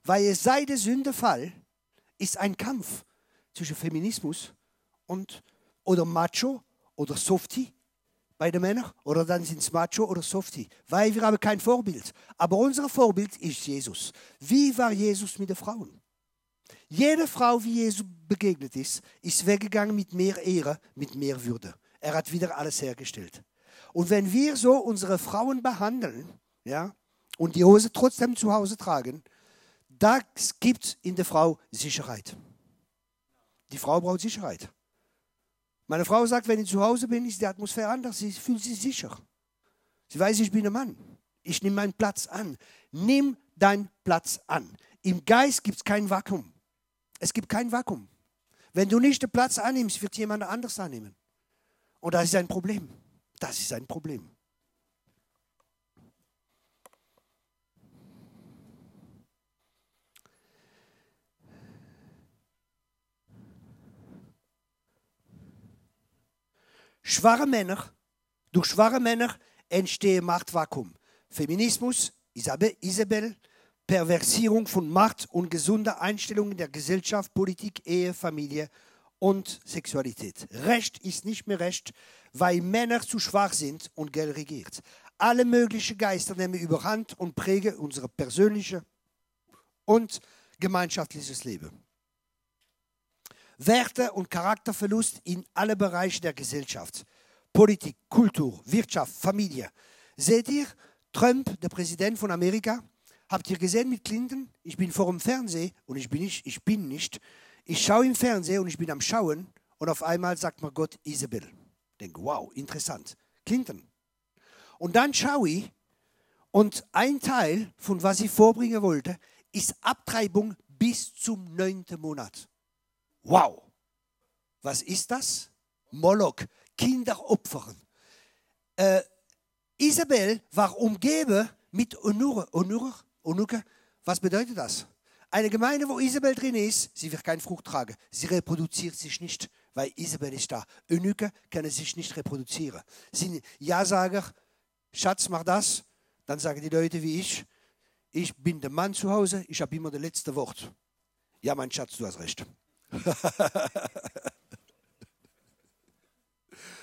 Weil es sei der Sündefall, ist ein Kampf zwischen Feminismus und oder Macho oder Softie bei den Männern oder dann sind es Macho oder Softie, weil wir haben kein Vorbild. Aber unser Vorbild ist Jesus. Wie war Jesus mit den Frauen? Jede Frau, wie Jesus begegnet ist, ist weggegangen mit mehr Ehre, mit mehr Würde. Er hat wieder alles hergestellt. Und wenn wir so unsere Frauen behandeln, ja, und die Hose trotzdem zu Hause tragen, das gibt in der Frau Sicherheit. Die Frau braucht Sicherheit. Meine Frau sagt, wenn ich zu Hause bin, ist die Atmosphäre anders. Sie fühlt sich sicher. Sie weiß, ich bin ein Mann. Ich nehme meinen Platz an. Nimm deinen Platz an. Im Geist gibt es kein Vakuum. Es gibt kein Vakuum. Wenn du nicht den Platz annimmst, wird jemand anders annehmen. Und das ist ein Problem. Das ist ein Problem. Schwache Männer, durch schwache Männer entsteht Machtvakuum. Feminismus, Isabel, Perversierung von Macht und gesunder Einstellungen der Gesellschaft, Politik, Ehe, Familie und Sexualität. Recht ist nicht mehr Recht, weil Männer zu schwach sind und Geld regiert. Alle möglichen Geister nehmen überhand und prägen unser persönliches und gemeinschaftliches Leben. Werte- und Charakterverlust in alle Bereiche der Gesellschaft. Politik, Kultur, Wirtschaft, Familie. Seht ihr, Trump, der Präsident von Amerika, habt ihr gesehen mit Clinton? Ich bin vor dem Fernsehen und ich bin nicht, ich bin nicht. Ich schaue im Fernsehen und ich bin am Schauen und auf einmal sagt mir Gott Isabel. Ich denke, wow, interessant. Clinton. Und dann schaue ich und ein Teil von was ich vorbringen wollte, ist Abtreibung bis zum neunten Monat. Wow. Was ist das? Moloch, Kinder opfern. Äh, Isabel war umgeben mit Onur. Onur, Onuke, was bedeutet das? Eine Gemeinde, wo Isabel drin ist, sie wird keine Frucht tragen. Sie reproduziert sich nicht, weil Isabel ist da. Eunuke können sich nicht reproduzieren. Sind Ja-Sager, Schatz, mach das, dann sagen die Leute wie ich, ich bin der Mann zu Hause, ich habe immer das letzte Wort. Ja, mein Schatz, du hast recht. [laughs]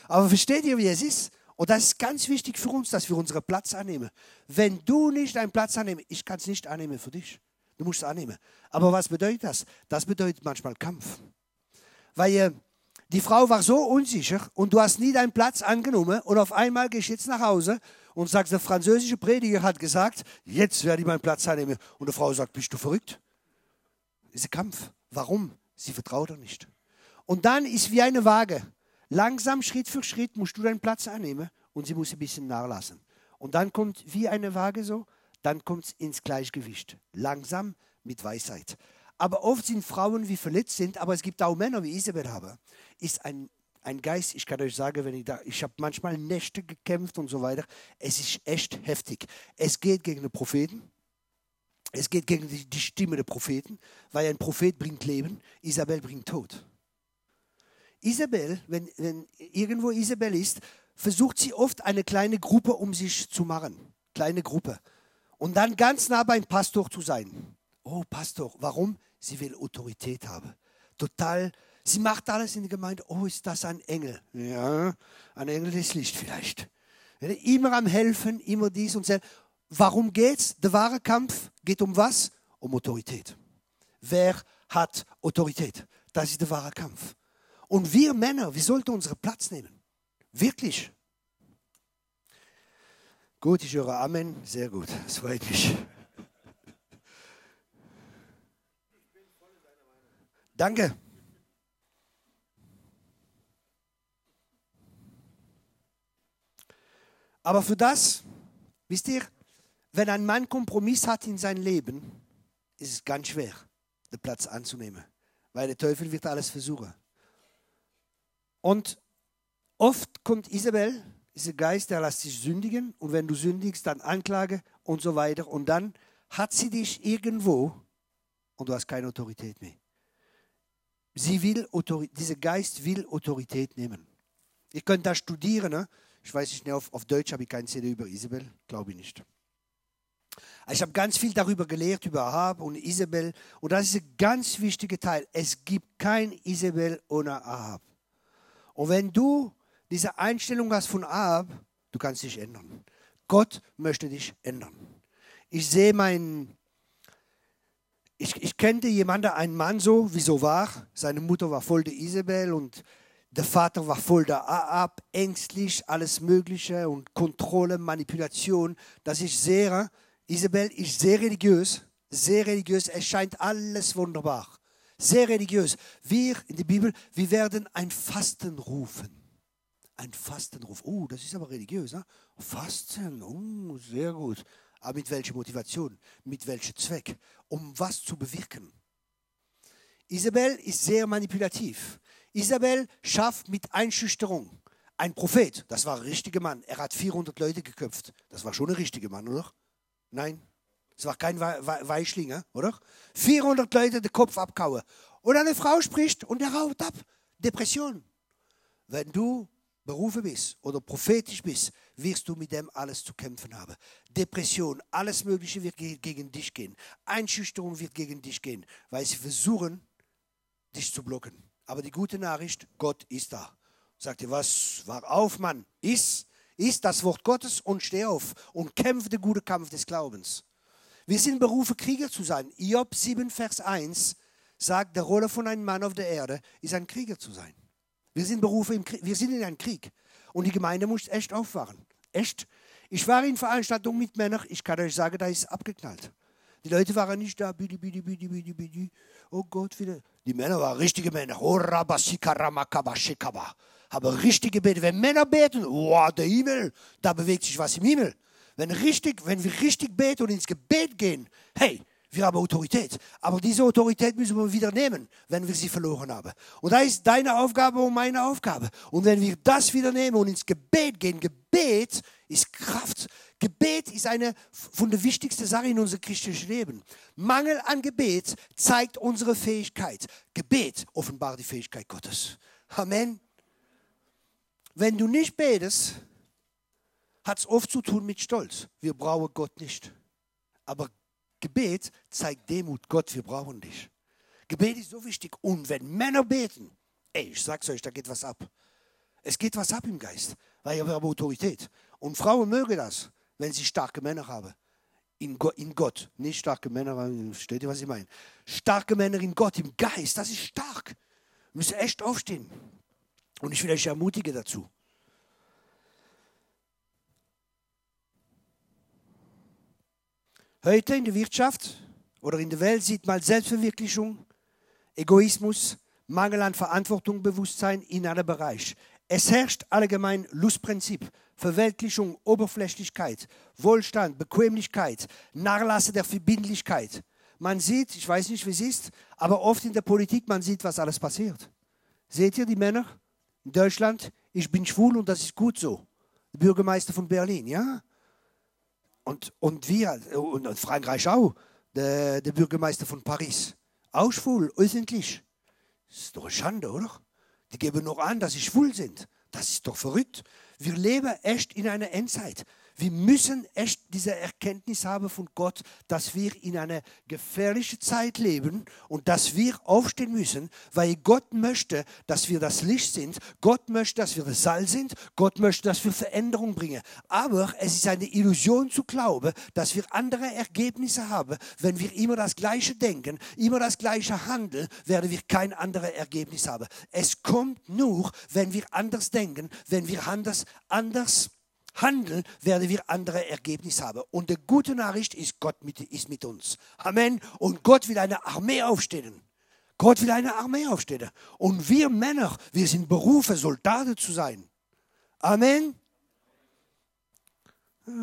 Aber versteht ihr, wie es ist? Und das ist ganz wichtig für uns, dass wir unseren Platz annehmen. Wenn du nicht deinen Platz annehmen, ich kann es nicht annehmen für dich. Du musst es annehmen. Aber was bedeutet das? Das bedeutet manchmal Kampf. Weil äh, die Frau war so unsicher und du hast nie deinen Platz angenommen und auf einmal gehst du jetzt nach Hause und sagst, der französische Prediger hat gesagt, jetzt werde ich meinen Platz annehmen. Und die Frau sagt, bist du verrückt? Das ist ein Kampf. Warum? Sie vertraut er nicht. Und dann ist wie eine Waage. Langsam, Schritt für Schritt musst du deinen Platz annehmen und sie muss ein bisschen nachlassen. Und dann kommt wie eine Waage so, dann kommt es ins Gleichgewicht. Langsam mit Weisheit. Aber oft sind Frauen, wie verletzt sind, aber es gibt auch Männer, wie Isabel habe, ist ein, ein Geist, ich kann euch sagen, wenn ich da, ich habe manchmal Nächte gekämpft und so weiter. Es ist echt heftig. Es geht gegen den Propheten. Es geht gegen die, Stimme der Propheten, weil ein Prophet bringt Leben, Isabel bringt Tod. Isabel, wenn, wenn irgendwo Isabel ist, versucht sie oft eine kleine Gruppe um sich zu machen. Kleine Gruppe. Und dann ganz nah beim Pastor zu sein. Oh, Pastor, warum? Sie will Autorität haben. Total, sie macht alles in der Gemeinde. Oh, ist das ein Engel? Ja, ein Engel des Licht vielleicht. Immer am Helfen, immer dies und das. Warum geht's? Der wahre Kampf geht um was? Um Autorität. Wer hat Autorität? Das ist der wahre Kampf. Und wir Männer, wir sollten unseren Platz nehmen. Wirklich. Gut, ich höre Amen. Sehr gut. Das freut mich. Danke. Aber für das, wisst ihr, wenn ein Mann Kompromiss hat in seinem Leben, ist es ganz schwer, den Platz anzunehmen. Weil der Teufel wird alles versuchen. Und oft kommt Isabel, dieser Geist, der lässt sich sündigen und wenn du sündigst, dann Anklage und so weiter. Und dann hat sie dich irgendwo und du hast keine Autorität mehr. Sie will, dieser Geist will Autorität nehmen. Ihr könnt das studieren. Ne? Ich weiß nicht, auf, auf Deutsch habe ich kein CD über Isabel, glaube ich nicht. Ich habe ganz viel darüber gelehrt, über Ahab und Isabel. Und das ist ein ganz wichtiger Teil. Es gibt kein Isabel ohne Ahab. Und wenn du diese Einstellung hast von Ahab, du kannst dich ändern. Gott möchte dich ändern. Ich sehe meinen, ich, ich kannte jemanden, einen Mann so, wie so war. Seine Mutter war voll der Isabel und der Vater war voll der Ahab, ängstlich, alles Mögliche und Kontrolle, Manipulation. Das ist sehr, Isabel ist sehr religiös, sehr religiös. Es scheint alles wunderbar sehr religiös. Wir in der Bibel, wir werden ein Fasten rufen. Ein Fastenruf. Oh, das ist aber religiös. Ne? Fasten, oh, sehr gut. Aber mit welcher Motivation? Mit welchem Zweck? Um was zu bewirken? Isabel ist sehr manipulativ. Isabel schafft mit Einschüchterung. Ein Prophet, das war ein richtiger Mann. Er hat 400 Leute geköpft. Das war schon ein richtiger Mann, oder? Nein, es war kein Weichling, oder? 400 Leute den Kopf abkauen. Und eine Frau spricht und er haut ab. Depression. Wenn du berufen bist oder prophetisch bist, wirst du mit dem alles zu kämpfen haben. Depression, alles Mögliche wird gegen dich gehen. Einschüchterung wird gegen dich gehen, weil sie versuchen, dich zu blocken. Aber die gute Nachricht, Gott ist da. Sagt ihr was? War auf, Mann. Ist, ist das Wort Gottes und steh auf und kämpfe den guten Kampf des Glaubens. Wir sind berufen, Krieger zu sein. Job 7, Vers 1 sagt, der Rolle von einem Mann auf der Erde ist ein Krieger zu sein. Wir sind berufen, wir sind in einem Krieg. Und die Gemeinde muss echt aufwachen. Echt. Ich war in Veranstaltungen mit Männern, ich kann euch sagen, da ist abgeknallt. Die Leute waren nicht da, bidi, bidi, bidi, bidi, bidi. Oh Gott, wieder. Die Männer waren richtige Männer. Haben richtige Beten. Wenn Männer beten, oh, der Himmel, da bewegt sich was im Himmel. Wenn, richtig, wenn wir richtig beten und ins Gebet gehen, hey, wir haben Autorität. Aber diese Autorität müssen wir wieder nehmen, wenn wir sie verloren haben. Und da ist deine Aufgabe und meine Aufgabe. Und wenn wir das wieder nehmen und ins Gebet gehen, Gebet ist Kraft. Gebet ist eine von der wichtigsten Sachen in unserem christlichen Leben. Mangel an Gebet zeigt unsere Fähigkeit. Gebet offenbart die Fähigkeit Gottes. Amen. Wenn du nicht betest, hat es oft zu tun mit Stolz. Wir brauchen Gott nicht. Aber Gebet zeigt Demut. Gott, wir brauchen dich. Gebet ist so wichtig. Und wenn Männer beten, ey, ich sag's euch, da geht was ab. Es geht was ab im Geist, weil wir haben Autorität. Und Frauen mögen das, wenn sie starke Männer haben. In, Go in Gott. Nicht starke Männer, versteht ihr, was ich meine? Starke Männer in Gott, im Geist, das ist stark. Müssen echt aufstehen. Und ich will euch ermutigen dazu. Heute in der Wirtschaft oder in der Welt sieht man Selbstverwirklichung, Egoismus, Mangel an Verantwortungsbewusstsein in einem Bereich. Es herrscht allgemein Lustprinzip, Verweltlichung, Oberflächlichkeit, Wohlstand, Bequemlichkeit, Nachlasse der Verbindlichkeit. Man sieht, ich weiß nicht, wie es ist, aber oft in der Politik, man sieht, was alles passiert. Seht ihr die Männer in Deutschland? Ich bin schwul und das ist gut so. Der Bürgermeister von Berlin, ja? Und, und wir, und Frankreich auch, der, der Bürgermeister von Paris. Auch schwul, öffentlich. Das ist doch eine Schande, oder? Die geben noch an, dass sie schwul sind. Das ist doch verrückt. Wir leben echt in einer Endzeit. Wir müssen echt diese Erkenntnis haben von Gott, dass wir in einer gefährlichen Zeit leben und dass wir aufstehen müssen, weil Gott möchte, dass wir das Licht sind. Gott möchte, dass wir das Salz sind. Gott möchte, dass wir Veränderung bringen. Aber es ist eine Illusion zu glauben, dass wir andere Ergebnisse haben. Wenn wir immer das Gleiche denken, immer das Gleiche handeln, werden wir kein anderes Ergebnis haben. Es kommt nur, wenn wir anders denken, wenn wir anders, anders handeln, werden wir andere Ergebnisse haben. Und die gute Nachricht ist, Gott mit, ist mit uns. Amen. Und Gott will eine Armee aufstellen. Gott will eine Armee aufstellen. Und wir Männer, wir sind berufen, Soldaten zu sein. Amen.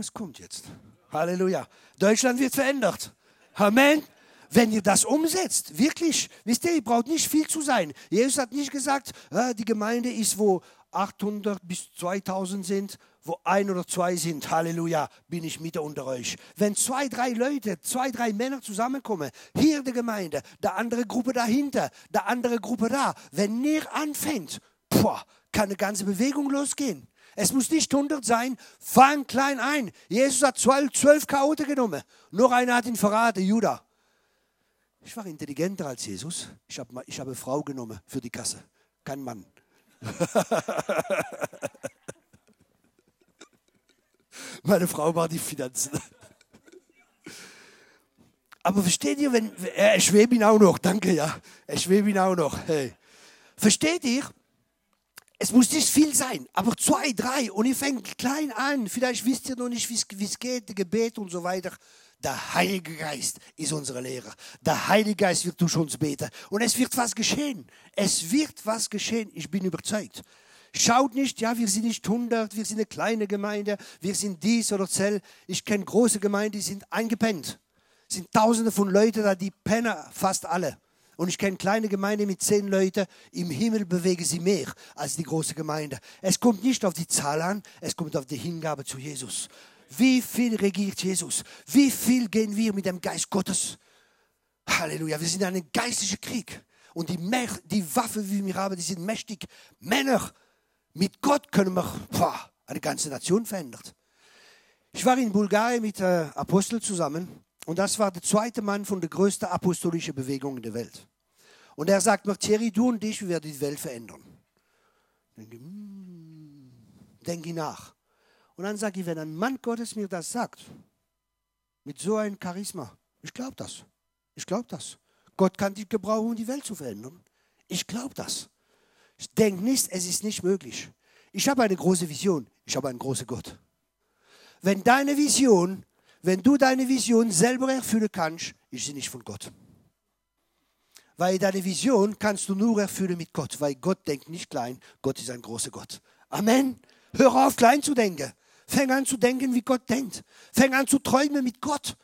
Es kommt jetzt. Halleluja. Deutschland wird verändert. Amen. Wenn ihr das umsetzt, wirklich, wisst ihr, ihr braucht nicht viel zu sein. Jesus hat nicht gesagt, ah, die Gemeinde ist, wo 800 bis 2000 sind wo ein oder zwei sind, Halleluja, bin ich mit unter euch. Wenn zwei, drei Leute, zwei, drei Männer zusammenkommen, hier in der Gemeinde, der andere Gruppe dahinter, der andere Gruppe da, wenn ihr anfängt, boah, kann eine ganze Bewegung losgehen. Es muss nicht 100 sein, fang klein ein. Jesus hat zwölf, zwölf Chaoten genommen. Nur einer hat ihn verraten, Judah. Ich war intelligenter als Jesus. Ich habe ich hab eine Frau genommen für die Kasse, kein Mann. [laughs] Meine Frau war die Finanzen. Aber versteht ihr, wenn, äh, ich schwebe ihn auch noch, danke, ja. Ich schwebe ihn auch noch, hey. Versteht ihr? Es muss nicht viel sein, aber zwei, drei und ihr fängt klein an. Vielleicht wisst ihr noch nicht, wie es geht, Gebet und so weiter. Der Heilige Geist ist unsere Lehrer. Der Heilige Geist wird durch uns beten. Und es wird was geschehen. Es wird was geschehen. Ich bin überzeugt. Schaut nicht, ja, wir sind nicht 100, wir sind eine kleine Gemeinde, wir sind dies oder Zell. Ich kenne große Gemeinden, die sind eingepennt. Es sind tausende von Leuten da, die pennen fast alle. Und ich kenne kleine Gemeinden mit zehn Leuten. Im Himmel bewegen sie mehr als die große Gemeinde. Es kommt nicht auf die Zahl an, es kommt auf die Hingabe zu Jesus. Wie viel regiert Jesus? Wie viel gehen wir mit dem Geist Gottes? Halleluja, wir sind in einem geistlichen Krieg. Und die, die Waffen, die wir haben, die sind mächtig. Männer, mit Gott können wir boah, eine ganze Nation verändert. Ich war in Bulgarien mit äh, Apostel zusammen und das war der zweite Mann von der größten apostolischen Bewegung der Welt. Und er sagt mir, Thierry, du und ich, wir werden die Welt verändern. Denke, hm, denke nach. Und dann sage ich, wenn ein Mann Gottes mir das sagt, mit so einem Charisma, ich glaube das. Ich glaube das. Gott kann dich gebrauchen, um die Welt zu verändern. Ich glaube das. Denk nicht, es ist nicht möglich. Ich habe eine große Vision. Ich habe einen großen Gott. Wenn deine Vision, wenn du deine Vision selber erfüllen kannst, ist sie nicht von Gott. Weil deine Vision kannst du nur erfüllen mit Gott, weil Gott denkt nicht klein, Gott ist ein großer Gott. Amen. Hör auf, klein zu denken. Fäng an zu denken, wie Gott denkt. Fäng an zu träumen mit Gott.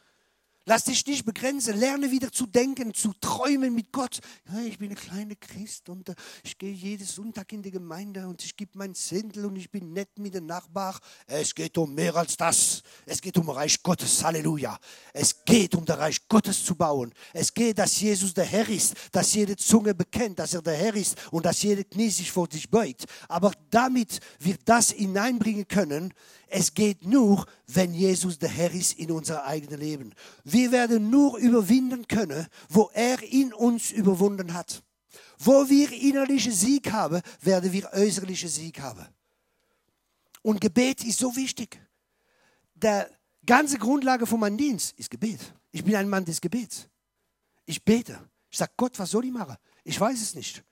Lass dich nicht begrenzen. Lerne wieder zu denken, zu träumen mit Gott. Ja, ich bin ein kleiner Christ und äh, ich gehe jeden Sonntag in die Gemeinde und ich gebe mein Sendel und ich bin nett mit dem Nachbar. Es geht um mehr als das. Es geht um Reich Gottes. Halleluja. Es geht um das Reich Gottes zu bauen. Es geht, dass Jesus der Herr ist, dass jede Zunge bekennt, dass er der Herr ist und dass jede Knie sich vor sich beugt. Aber damit wir das hineinbringen können, Es geht nur, wenn Jesus der Herr ist in unser eigenes Leben. Wir werden nur überwinden können, wo er in uns überwunden hat. Wo wir innerlichen Sieg haben, werden wir äußerlichen Sieg haben. Und Gebet ist so wichtig. Der ganze Grundlage von meinem Dienst ist Gebet. Ich bin ein Mann des Gebets. Ich bete. Ich sage, Gott, was soll ich machen? Ich weiß es nicht.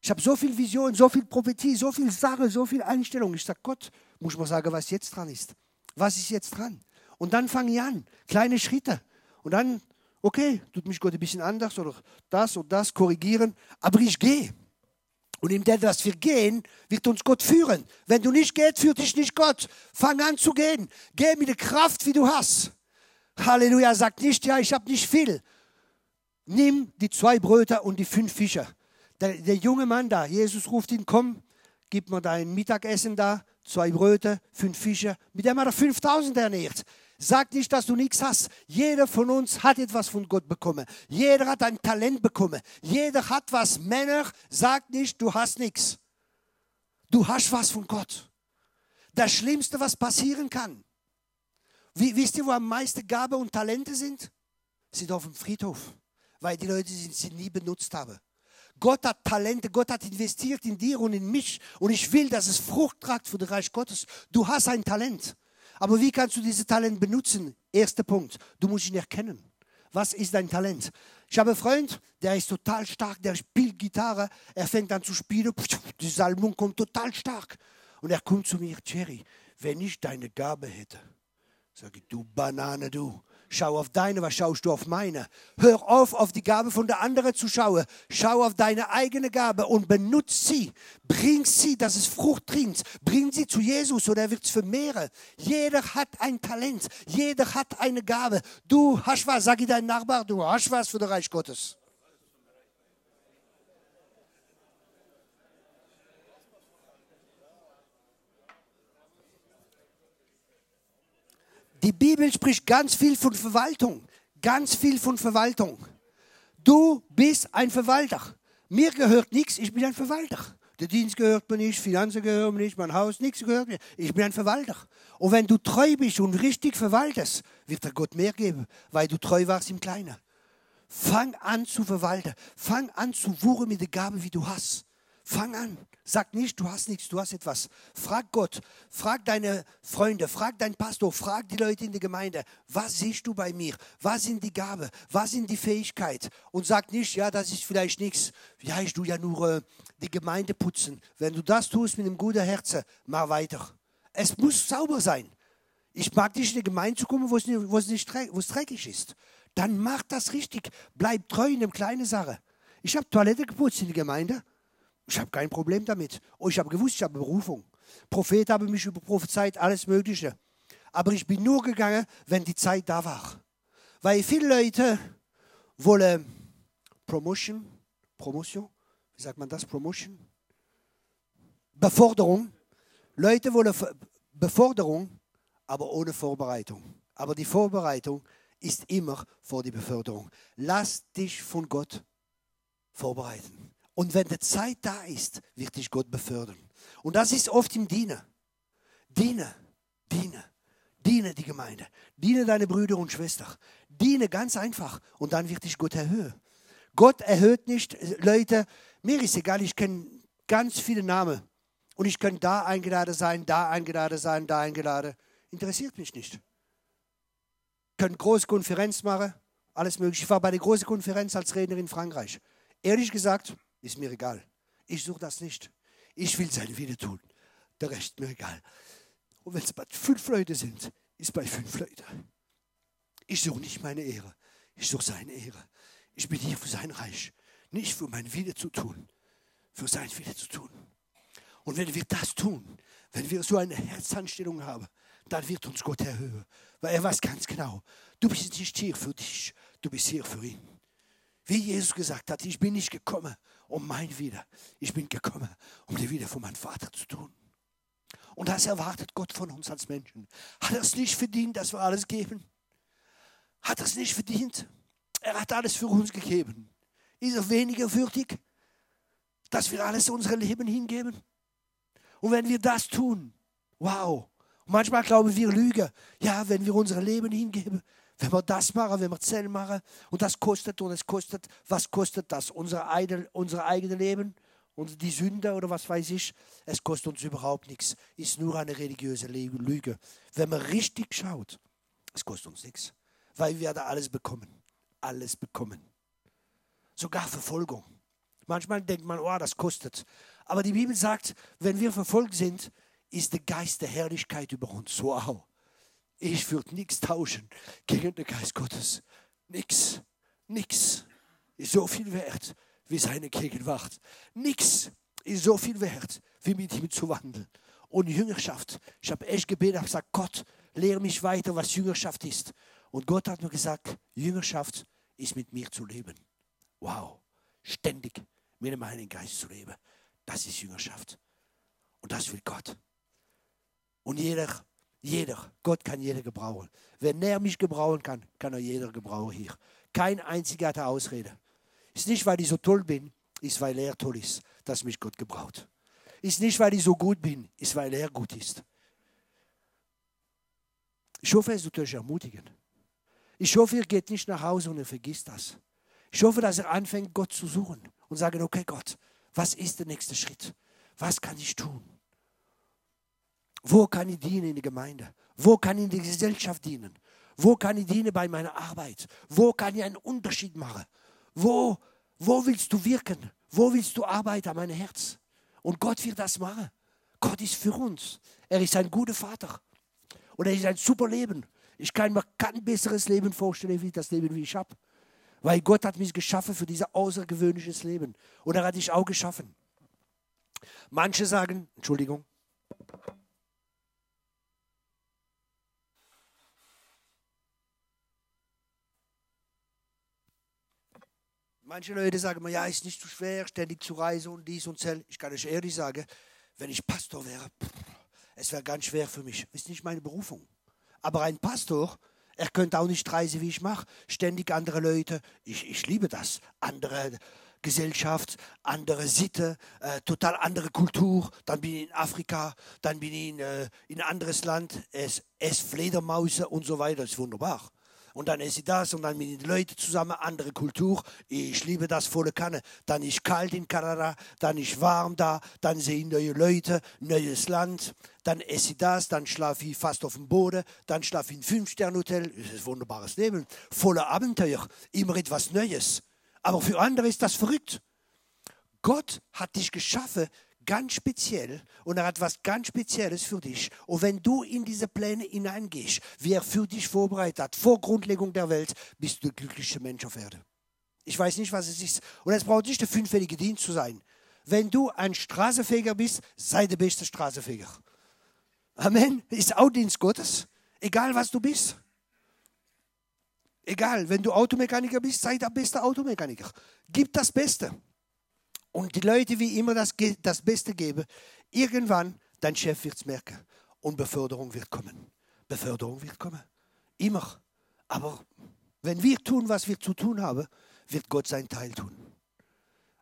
Ich habe so viel Vision, so viel Prophetie, so viel Sache, so viel Einstellung. Ich sage, Gott, muss mal sagen, was jetzt dran ist. Was ist jetzt dran? Und dann fange ich an, kleine Schritte. Und dann, okay, tut mich Gott ein bisschen anders oder das und das korrigieren, aber ich gehe. Und in der, dass wir gehen, wird uns Gott führen. Wenn du nicht gehst, führt dich nicht Gott. Fang an zu gehen. Geh mit der Kraft, wie du hast. Halleluja, sagt nicht, ja, ich habe nicht viel. Nimm die zwei Bröter und die fünf Fische. Der, der, junge Mann da, Jesus ruft ihn, komm, gib mir dein Mittagessen da, zwei Bröter, fünf Fische. Mit dem hat er 5000 ernährt. Sag nicht, dass du nichts hast. Jeder von uns hat etwas von Gott bekommen. Jeder hat ein Talent bekommen. Jeder hat was. Männer, sag nicht, du hast nichts. Du hast was von Gott. Das Schlimmste, was passieren kann. Wie, wisst ihr, wo am meisten Gabe und Talente sind? Sind auf dem Friedhof. Weil die Leute sie nie benutzt haben. Gott hat Talente, Gott hat investiert in dir und in mich. Und ich will, dass es Frucht tragt für das Reich Gottes. Du hast ein Talent. Aber wie kannst du dieses Talent benutzen? Erster Punkt, du musst ihn erkennen. Was ist dein Talent? Ich habe einen Freund, der ist total stark, der spielt Gitarre, er fängt an zu spielen, die Salmung kommt total stark. Und er kommt zu mir, Thierry, wenn ich deine Gabe hätte, sage ich, du Banane, du, Schau auf deine, was schaust du auf meine? Hör auf, auf die Gabe von der anderen zu schauen. Schau auf deine eigene Gabe und benutze sie. Bring sie, dass es Frucht bringt. Bring sie zu Jesus und er wird es vermehren. Jeder hat ein Talent. Jeder hat eine Gabe. Du hast was, sag ich deinem Nachbar, du hast was für das Reich Gottes. Die Bibel spricht ganz viel von Verwaltung. Ganz viel von Verwaltung. Du bist ein Verwalter. Mir gehört nichts, ich bin ein Verwalter. Der Dienst gehört mir nicht, Finanzen gehören mir nicht, mein Haus, nichts gehört mir. Ich bin ein Verwalter. Und wenn du treu bist und richtig verwaltest, wird dir Gott mehr geben, weil du treu warst im Kleinen. Fang an zu verwalten. Fang an zu wuren mit der Gabe, wie du hast. Fang an. Sag nicht, du hast nichts, du hast etwas. Frag Gott, frag deine Freunde, frag deinen Pastor, frag die Leute in der Gemeinde, was siehst du bei mir? Was sind die Gabe? Was sind die Fähigkeit? Und sag nicht, ja, das ist vielleicht nichts. Ja, ich tue ja nur äh, die Gemeinde putzen. Wenn du das tust mit einem guten Herzen, mach weiter. Es muss sauber sein. Ich mag nicht in die Gemeinde zu kommen, wo es, nicht, nicht, dreckig ist. Dann mach das richtig. Bleib treu in dem kleinen Sache. Ich habe Toilette geputzt in der Gemeinde. Ich habe kein Problem damit. Oh, ich habe gewusst, ich habe Berufung. Prophet habe mich über prophezeit, alles Mögliche. Aber ich bin nur gegangen, wenn die Zeit da war. Weil viele Leute wollen Promotion, Promotion, wie sagt man das, Promotion? Beforderung. Leute wollen Beforderung, aber ohne Vorbereitung. Aber die Vorbereitung ist immer vor die Beförderung. Lass dich von Gott vorbereiten. Und wenn die Zeit da ist, wird dich Gott befördern. Und das ist oft im Dienen. Diene, diene, diene die Gemeinde. Diene deine Brüder und Schwestern. Diene ganz einfach und dann wird dich Gott erhöhen. Gott erhöht nicht Leute, mir ist egal, ich kenne ganz viele Namen. Und ich kann da eingeladen sein, da eingeladen sein, da eingeladen. Interessiert mich nicht. Ich kann große Konferenz machen, alles mögliche. Ich war bei der großen Konferenz als Redner in Frankreich. Ehrlich gesagt, ist mir egal. Ich suche das nicht. Ich will sein Wille tun. Der Rest mir egal. Und wenn es bei fünf Leute sind, ist bei fünf Leute. Ich suche nicht meine Ehre. Ich suche seine Ehre. Ich bin hier für sein Reich. Nicht für mein Wille zu tun. Für sein Wille zu tun. Und wenn wir das tun, wenn wir so eine Herzanstellung haben, dann wird uns Gott erhöhen. Weil er weiß ganz genau, du bist nicht hier für dich, du bist hier für ihn. Wie Jesus gesagt hat, ich bin nicht gekommen, um mein Wieder. Ich bin gekommen, um die Wieder von meinem Vater zu tun. Und das erwartet Gott von uns als Menschen. Hat er es nicht verdient, dass wir alles geben? Hat er es nicht verdient? Er hat alles für uns gegeben. Ist er weniger würdig, dass wir alles unser Leben hingeben? Und wenn wir das tun, wow, manchmal glauben wir Lüge. Ja, wenn wir unser Leben hingeben, wenn wir das machen, wenn wir Zell machen und das kostet und es kostet, was kostet das? Unser, eigene, unser eigenes Leben und die Sünde oder was weiß ich, es kostet uns überhaupt nichts. Ist nur eine religiöse Lüge. Wenn man richtig schaut, es kostet uns nichts, weil wir da alles bekommen. Alles bekommen. Sogar Verfolgung. Manchmal denkt man, oh, das kostet. Aber die Bibel sagt, wenn wir verfolgt sind, ist der Geist der Herrlichkeit über uns. Wow. Ich würde nichts tauschen gegen den Geist Gottes. Nix. Nix. Ist so viel wert wie seine Gegenwart. Nix ist so viel wert, wie mit ihm zu wandeln. Und Jüngerschaft. Ich habe echt gebetet, habe gesagt, Gott, lehre mich weiter, was Jüngerschaft ist. Und Gott hat mir gesagt, Jüngerschaft ist mit mir zu leben. Wow. Ständig mit dem Heiligen Geist zu leben. Das ist Jüngerschaft. Und das will Gott. Und jeder, jeder, Gott kann jeder gebrauchen. Wenn er mich gebrauchen kann, kann er jeder gebrauchen hier. Kein einziger hat eine Ausrede. Ist nicht, weil ich so toll bin, ist, weil er toll ist, dass mich Gott gebraucht. Ist nicht, weil ich so gut bin, ist, weil er gut ist. Ich hoffe, es wird euch ermutigen. Ich hoffe, ihr geht nicht nach Hause und ihr vergisst das. Ich hoffe, dass ihr anfängt, Gott zu suchen und sagen, okay Gott, was ist der nächste Schritt? Was kann ich tun? Wo kann ich dienen in der Gemeinde? Wo kann ich in der Gesellschaft dienen? Wo kann ich dienen bei meiner Arbeit? Wo kann ich einen Unterschied machen? Wo, wo willst du wirken? Wo willst du arbeiten an meinem Herz? Und Gott wird das machen. Gott ist für uns. Er ist ein guter Vater. Und er ist ein super Leben. Ich kann mir kein besseres Leben vorstellen, wie das Leben, wie ich habe. Weil Gott hat mich geschaffen für dieses außergewöhnliches Leben. Und er hat dich auch geschaffen. Manche sagen, Entschuldigung, Manche Leute sagen mir, ja, ist nicht zu schwer, ständig zu reisen und dies und das. Ich kann euch ehrlich sagen, wenn ich Pastor wäre, es wäre ganz schwer für mich. Ist nicht meine Berufung. Aber ein Pastor, er könnte auch nicht reisen, wie ich mache. Ständig andere Leute. Ich, ich liebe das. Andere Gesellschaft, andere Sitte, äh, total andere Kultur. Dann bin ich in Afrika, dann bin ich in, äh, in ein anderes Land. Es, es Fledermause und so weiter. Das ist wunderbar und dann esse ich das und dann mit den Leuten zusammen, andere Kultur. Ich liebe das volle Kanne. Dann ist kalt in Kanada, dann ist warm da, dann sehe ich neue Leute, neues Land, dann esse ich das, dann schlafe ich fast auf dem Boden, dann schlafe ich in Fünf-Sterne-Hotel. Das ist ein wunderbares Leben, voller Abenteuer, immer etwas Neues. Aber für andere ist das verrückt. Gott hat dich geschaffen, ganz speziell und er hat was ganz Spezielles für dich. Und wenn du in diese Pläne hineingehst, wie er für dich vorbereitet hat, vor Grundlegung der Welt, bist du der glücklichste Mensch auf Erde. Ich weiß nicht, was es ist. Und es braucht nicht der fünffällige Dienst zu sein. Wenn du ein Straßenfeger bist, sei der beste Straßenfeger. Amen. Ist auch Dienst Gottes. Egal, was du bist. Egal, wenn du Automechaniker bist, sei der beste Automechaniker. Gib das Beste und die Leute wie immer das, das Beste geben, irgendwann dein Chef wird es merken und Beförderung wird kommen. Beförderung wird kommen. Immer. Aber wenn wir tun, was wir zu tun haben, wird Gott seinen Teil tun.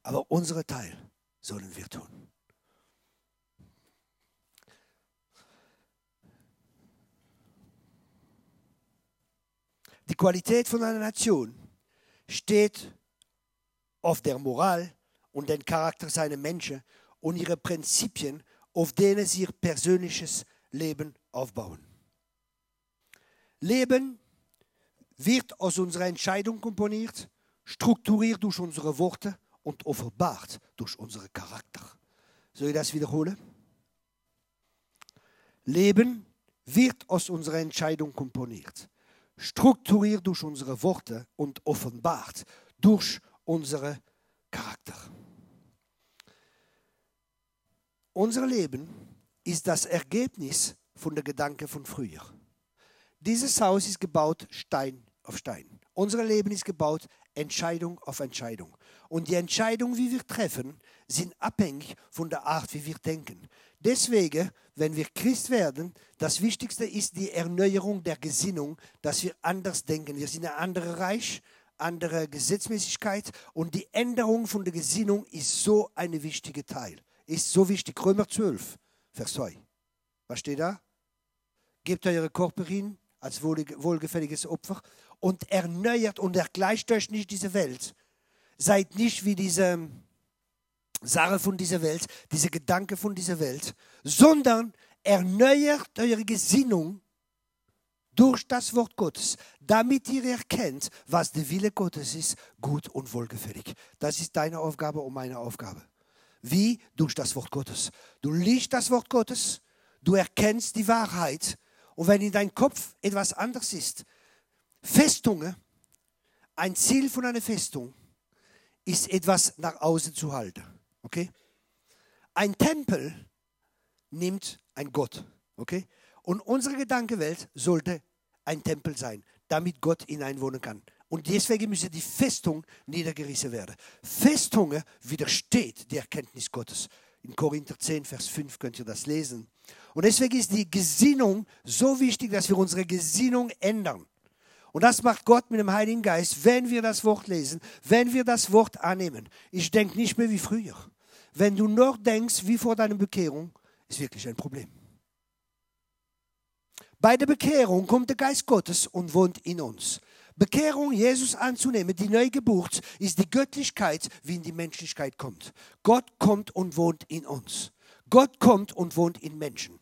Aber unsere Teil sollen wir tun. Die Qualität von einer Nation steht auf der Moral und den Charakter seiner Menschen und ihre Prinzipien, auf denen sie ihr persönliches Leben aufbauen. Leben wird aus unserer Entscheidung komponiert, strukturiert durch unsere Worte und offenbart durch unseren Charakter. Soll ich das wiederholen? Leben wird aus unserer Entscheidung komponiert, strukturiert durch unsere Worte und offenbart durch unseren Charakter. Unser Leben ist das Ergebnis von der Gedanke von früher. Dieses Haus ist gebaut Stein auf Stein. Unser Leben ist gebaut Entscheidung auf Entscheidung. Und die Entscheidungen, wie wir treffen, sind abhängig von der Art, wie wir denken. Deswegen, wenn wir Christ werden, das Wichtigste ist die Erneuerung der Gesinnung, dass wir anders denken. Wir sind ein anderes Reich, andere Gesetzmäßigkeit und die Änderung von der Gesinnung ist so ein wichtiger Teil ist so wichtig. Römer 12, Vers 2. Was steht da? gebt eure Körper hin als wohlgefälliges Opfer und erneuert und ergleicht euch nicht diese Welt. Seid nicht wie diese Sache von dieser Welt, diese Gedanke von dieser Welt, sondern erneuert eure Gesinnung durch das Wort Gottes, damit ihr erkennt, was der Wille Gottes ist, gut und wohlgefällig. Das ist deine Aufgabe und meine Aufgabe. Wie? Durch das Wort Gottes. Du liest das Wort Gottes, du erkennst die Wahrheit und wenn in deinem Kopf etwas anderes ist, Festungen, ein Ziel von einer Festung ist etwas nach außen zu halten. Okay? Ein Tempel nimmt ein Gott. Okay? Und unsere Gedankenwelt sollte ein Tempel sein, damit Gott hineinwohnen kann. Und deswegen müsse die Festung niedergerissen werden. Festungen widersteht die Erkenntnis Gottes. In Korinther 10, Vers 5 könnt ihr das lesen. Und deswegen ist die Gesinnung so wichtig, dass wir unsere Gesinnung ändern. Und das macht Gott mit dem Heiligen Geist, wenn wir das Wort lesen, wenn wir das Wort annehmen. Ich denke nicht mehr wie früher. Wenn du noch denkst wie vor deiner Bekehrung, ist wirklich ein Problem. Bei der Bekehrung kommt der Geist Gottes und wohnt in uns. Bekehrung, Jesus anzunehmen, die Neugeburt, ist die Göttlichkeit, wie in die Menschlichkeit kommt. Gott kommt und wohnt in uns. Gott kommt und wohnt in Menschen.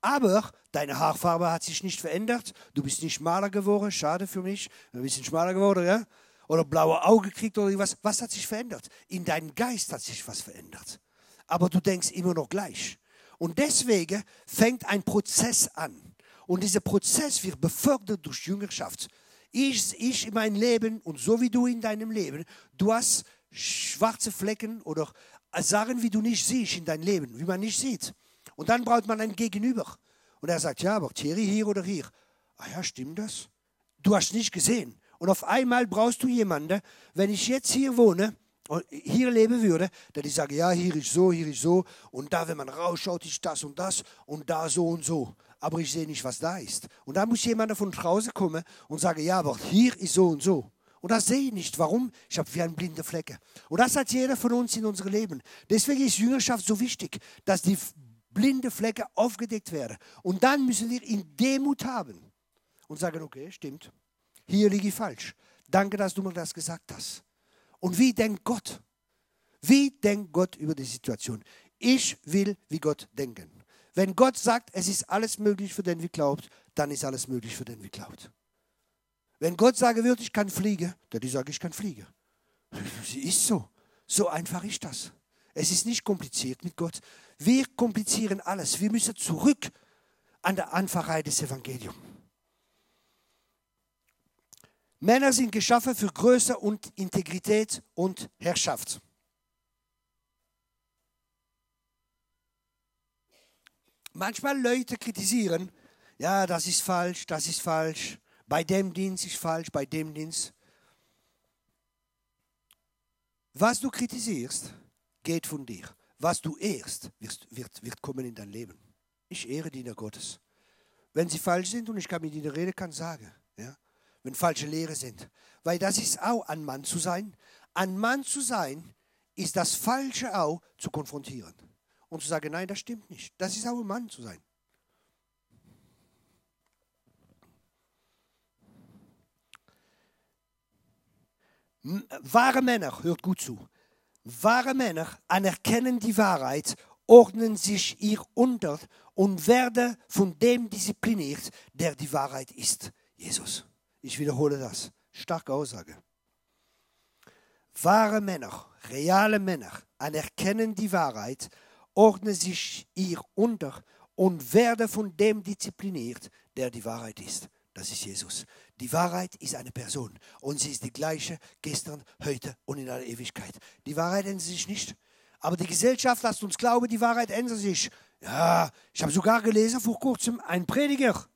Aber deine Haarfarbe hat sich nicht verändert. Du bist nicht schmaler geworden. Schade für mich. Ein bisschen schmaler geworden, ja? Oder blaue Augen gekriegt oder irgendwas. Was hat sich verändert? In deinem Geist hat sich was verändert. Aber du denkst immer noch gleich. Und deswegen fängt ein Prozess an. Und dieser Prozess wird befördert durch Jüngerschaft. Ich, ich in meinem Leben und so wie du in deinem Leben, du hast schwarze Flecken oder Sachen, wie du nicht siehst in deinem Leben, wie man nicht sieht. Und dann braucht man ein Gegenüber. Und er sagt, ja, aber Thierry hier oder hier. Ah ja, stimmt das? Du hast nicht gesehen. Und auf einmal brauchst du jemanden, wenn ich jetzt hier wohne, und hier leben würde, der die sagen, ja, hier ist so, hier ist so, und da, wenn man rausschaut, ist das und das, und da so und so aber ich sehe nicht, was da ist. Und da muss jemand von draußen kommen und sagen, ja, aber hier ist so und so. Und das sehe ich nicht. Warum? Ich habe wie ein blinde Flecke. Und das hat jeder von uns in unserem Leben. Deswegen ist Jüngerschaft so wichtig, dass die blinde Flecke aufgedeckt werden. Und dann müssen wir in Demut haben und sagen, okay, stimmt, hier liege ich falsch. Danke, dass du mir das gesagt hast. Und wie denkt Gott? Wie denkt Gott über die Situation? Ich will wie Gott denken. Wenn Gott sagt, es ist alles möglich für den, wie glaubt, dann ist alles möglich für den, wie glaubt. Wenn Gott sagen würde, ich kann fliegen, dann sage, ich kann fliegen. Sie ist so. So einfach ist das. Es ist nicht kompliziert mit Gott. Wir komplizieren alles. Wir müssen zurück an der Einfachheit des Evangeliums. Männer sind geschaffen für Größe und Integrität und Herrschaft. Manchmal Leute kritisieren, ja, das ist falsch, das ist falsch, bei dem Dienst ist falsch, bei dem Dienst. Was du kritisierst, geht von dir. Was du ehrst, wird, wird, wird kommen in dein Leben. Ich ehre Diener Gottes. Wenn sie falsch sind und ich kann mit ihnen reden, kann sagen. Ja? Wenn falsche Lehre sind. Weil das ist auch ein Mann zu sein. Ein Mann zu sein, ist das Falsche auch zu konfrontieren und zu sagen, nein, das stimmt nicht. Das ist auch ein Mann zu sein. Wahre Männer, hört gut zu, wahre Männer anerkennen die Wahrheit, ordnen sich ihr unter und werden von dem diszipliniert, der die Wahrheit ist, Jesus. Ich wiederhole das. Starke Aussage. Wahre Männer, reale Männer anerkennen die Wahrheit, ordne sich ihr unter und werde von dem diszipliniert, der die Wahrheit ist. Das ist Jesus. Die Wahrheit ist eine Person und sie ist die gleiche gestern, heute und in aller Ewigkeit. Die Wahrheit ändert sich nicht. Aber die Gesellschaft lässt uns glauben, die Wahrheit ändert sich. Ja, ich habe sogar gelesen vor kurzem, ein Prediger,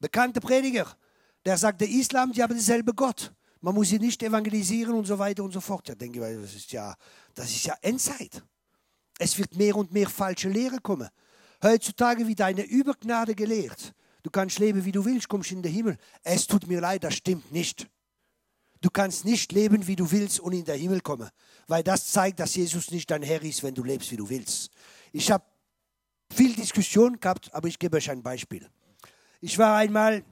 bekannter Prediger, der sagt, der Islam, die haben dieselbe Gott. Man muss sie nicht evangelisieren und so weiter und so fort. Ja, denke ich, das ist ja, das ist ja Endzeit. Es wird mehr und mehr falsche Lehre kommen. Heutzutage wird eine Übergnade gelehrt. Du kannst leben, wie du willst, kommst in den Himmel. Es tut mir leid, das stimmt nicht. Du kannst nicht leben, wie du willst und in den Himmel kommen, weil das zeigt, dass Jesus nicht dein Herr ist, wenn du lebst, wie du willst. Ich habe viel Diskussion gehabt, aber ich gebe euch ein Beispiel. Ich war einmal,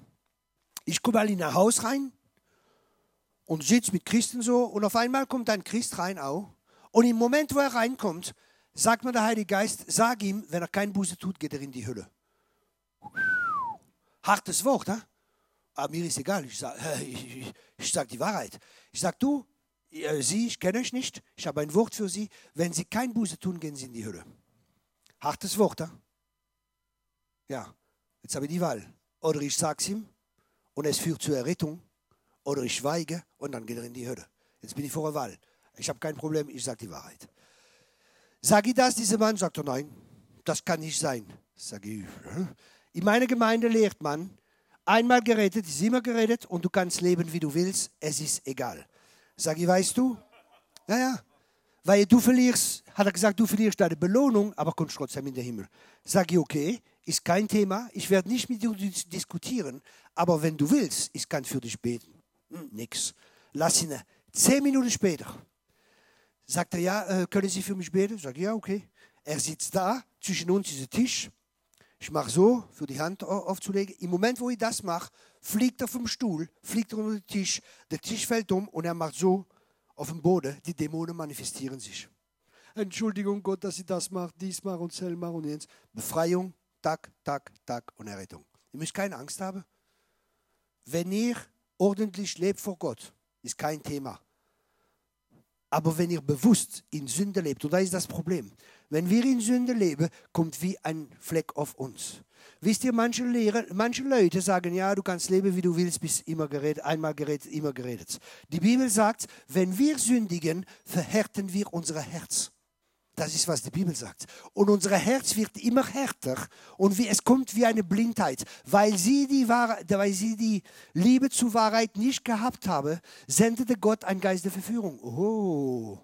ich komme mal in ein Haus rein und sitze mit Christen so und auf einmal kommt ein Christ rein auch. Und im Moment, wo er reinkommt, sagt mir der Heilige Geist, sag ihm, wenn er kein Buße tut, geht er in die Hölle. Hartes Wort, ne? Aber mir ist egal, ich sage ich, ich, ich sag die Wahrheit. Ich sage, du, Sie, ich kenne euch nicht, ich habe ein Wort für Sie. Wenn Sie kein Buße tun, gehen Sie in die Hölle. Hartes Wort, ne? Ja, jetzt habe ich die Wahl. Oder ich sage es ihm und es führt zur Errettung. Oder ich schweige und dann geht er in die Hölle. Jetzt bin ich vor der Wahl. Ich habe kein Problem, ich sage die Wahrheit. Sage ich das, dieser Mann sagt er, nein, das kann nicht sein. Sage ich, in meiner Gemeinde lehrt man, einmal geredet ist immer geredet und du kannst leben, wie du willst, es ist egal. Sage ich, weißt du? Naja, weil du verlierst, hat er gesagt, du verlierst deine Belohnung, aber kommst trotzdem in den Himmel. Sage ich, okay, ist kein Thema, ich werde nicht mit dir diskutieren, aber wenn du willst, ich kann für dich beten. Hm, nix. Lass ihn. Zehn Minuten später sagt er, ja, äh, können Sie für mich beten? Ich sage, ja, okay. Er sitzt da, zwischen uns ist Tisch. Ich mache so, für die Hand aufzulegen. Im Moment, wo ich das mache, fliegt er vom Stuhl, fliegt er unter den Tisch, der Tisch fällt um und er macht so auf dem Boden. Die Dämonen manifestieren sich. Entschuldigung Gott, dass ich das mache, dies mache und sel mache und jens. Befreiung, tak, tak, tak und Errettung. Ihr müsst keine Angst haben. Wenn ihr ordentlich lebt vor Gott, ist kein Thema. Aber wenn ihr bewusst in Sünde lebt, und da ist das Problem, wenn wir in Sünde leben, kommt wie ein Fleck auf uns. Wisst ihr, manche, Lehrer, manche Leute sagen, ja, du kannst leben, wie du willst, bis immer geredet, einmal geredet, immer geredet. Die Bibel sagt, wenn wir sündigen, verhärten wir unser Herz. Das ist, was die Bibel sagt. Und unser Herz wird immer härter und wie, es kommt wie eine Blindheit. Weil sie, die Wahrheit, weil sie die Liebe zur Wahrheit nicht gehabt haben, sendete Gott einen Geist der Verführung. Oh,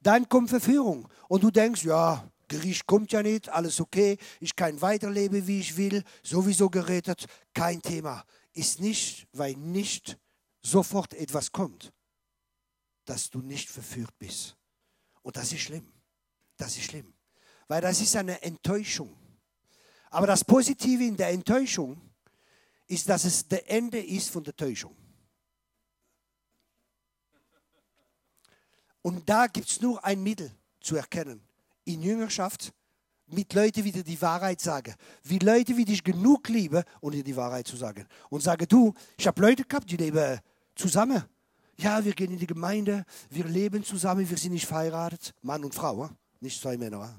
dann kommt Verführung. Und du denkst, ja, Gericht kommt ja nicht, alles okay, ich kann weiterleben, wie ich will, sowieso gerettet, kein Thema. Ist nicht, weil nicht sofort etwas kommt, dass du nicht verführt bist. Und das ist schlimm. Das ist schlimm, weil das ist eine Enttäuschung. Aber das Positive in der Enttäuschung ist, dass es der Ende ist von der Täuschung. Und da gibt es nur ein Mittel zu erkennen. In Jüngerschaft mit Leuten wieder die Wahrheit sagen. Wie Leute, wie dich genug lieben, um dir die Wahrheit zu sagen. Und sage du, ich habe Leute gehabt, die leben zusammen. Ja, wir gehen in die Gemeinde, wir leben zusammen, wir sind nicht verheiratet. Mann und Frau. Nicht zwei Männer,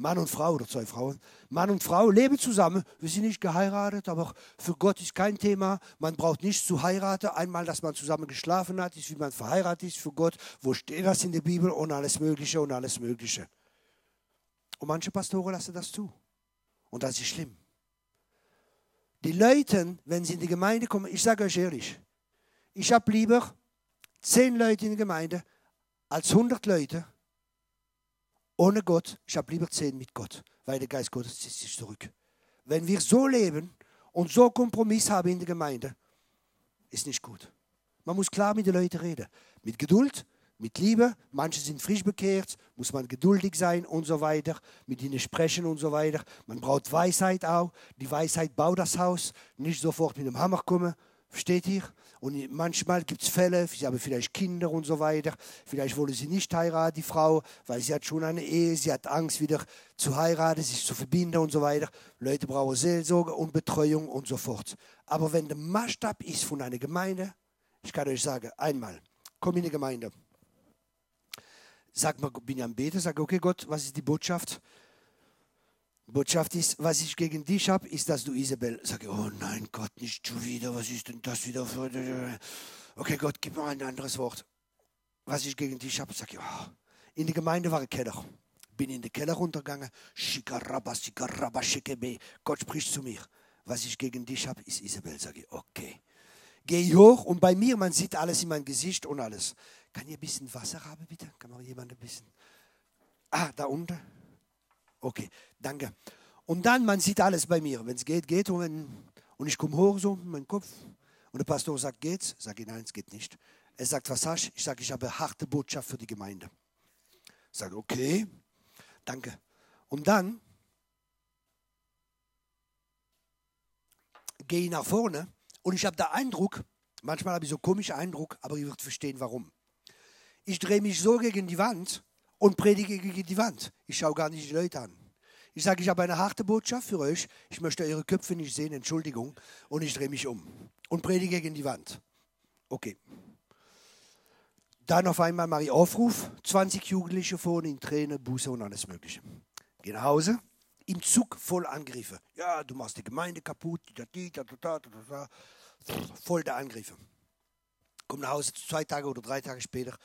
Mann und Frau oder zwei Frauen. Mann und Frau leben zusammen. Wir sind nicht geheiratet, aber für Gott ist kein Thema. Man braucht nicht zu heiraten. Einmal, dass man zusammen geschlafen hat, ist wie man verheiratet ist für Gott. Wo steht das in der Bibel? Und alles Mögliche und alles Mögliche. Und manche Pastoren lassen das zu. Und das ist schlimm. Die Leute, wenn sie in die Gemeinde kommen, ich sage euch ehrlich, ich habe lieber zehn Leute in der Gemeinde als 100 Leute, ohne Gott, ich habe lieber zehn mit Gott, weil der Geist Gottes zieht sich zurück. Wenn wir so leben und so Kompromiss haben in der Gemeinde, ist nicht gut. Man muss klar mit den Leuten reden. Mit Geduld, mit Liebe. Manche sind frisch bekehrt, muss man geduldig sein und so weiter. Mit ihnen sprechen und so weiter. Man braucht Weisheit auch. Die Weisheit baut das Haus. Nicht sofort mit dem Hammer kommen. Versteht ihr? Und manchmal gibt es Fälle, sie haben vielleicht Kinder und so weiter. Vielleicht wollen sie nicht heiraten, die Frau, weil sie hat schon eine Ehe, sie hat Angst, wieder zu heiraten, sich zu verbinden und so weiter. Leute brauchen Seelsorge und Betreuung und so fort. Aber wenn der Maßstab ist von einer Gemeinde, ich kann euch sagen, einmal, komm in die Gemeinde. Sag mal, bin ich am Beten, sag, okay Gott, was ist die Botschaft? Botschaft ist, was ich gegen dich habe, ist, dass du Isabel sagst, oh nein, Gott, nicht schon wieder, was ist denn das wieder für... Okay, Gott, gib mir ein anderes Wort. Was ich gegen dich habe, sage ich, oh. in der Gemeinde war ein Keller. Bin in den Keller runtergegangen, shikaraba, shikaraba. Gott spricht zu mir. Was ich gegen dich habe, ist Isabel. Sage ich, okay. Gehe hoch und bei mir, man sieht alles in meinem Gesicht und alles. Kann ihr ein bisschen Wasser haben, bitte? Kann mal jemand ein bisschen? Ah, da unten. Okay, danke. Und dann, man sieht alles bei mir. Wenn es geht, geht. Und, wenn, und ich komme hoch so, meinen Kopf. Und der Pastor sagt, geht's? Sage ich, nein, es geht nicht. Er sagt, was hast du? Ich sage, ich habe eine harte Botschaft für die Gemeinde. Ich sage, okay, danke. Und dann gehe ich nach vorne und ich habe den Eindruck, manchmal habe ich so komischen Eindruck, aber ihr werdet verstehen, warum. Ich drehe mich so gegen die Wand und predige gegen die Wand. Ich schaue gar nicht die Leute an. Ich sage, ich habe eine harte Botschaft für euch. Ich möchte eure Köpfe nicht sehen, Entschuldigung. Und ich drehe mich um und predige gegen die Wand. Okay. Dann auf einmal mache ich Aufruf. 20 Jugendliche vorne in Tränen, Buße und alles Mögliche. Gehe nach Hause, im Zug voll Angriffe. Ja, du machst die Gemeinde kaputt, voll der Angriffe. Komm nach Hause, zwei Tage oder drei Tage später,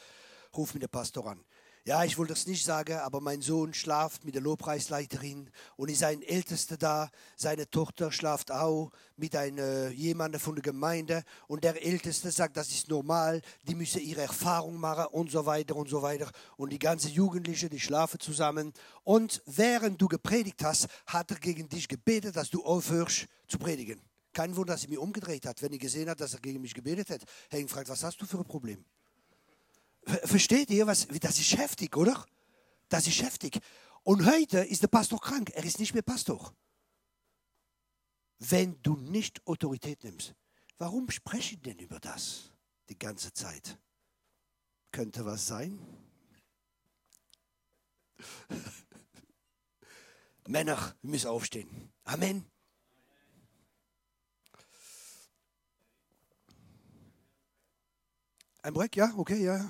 ruf mir der Pastor an. Ja, ich wollte das nicht sagen, aber mein Sohn schlaft mit der Lobpreisleiterin und ist ein Ältester da. Seine Tochter schlaft auch mit einem jemandem von der Gemeinde und der Älteste sagt, das ist normal, die müssen ihre Erfahrung machen und so weiter und so weiter. Und die ganze Jugendliche, die schlafen zusammen. Und während du gepredigt hast, hat er gegen dich gebetet, dass du aufhörst zu predigen. Kein Wunder, dass er mich umgedreht hat, wenn er gesehen hat, dass er gegen mich gebetet hat. Er hat gefragt, was hast du für ein Problem? Versteht ihr, was, das ist heftig, oder? Das ist heftig. Und heute ist der Pastor krank. Er ist nicht mehr Pastor. Wenn du nicht Autorität nimmst, warum spreche ich denn über das die ganze Zeit? Könnte was sein? [laughs] Männer müssen aufstehen. Amen. Ein Break, ja? Okay, ja.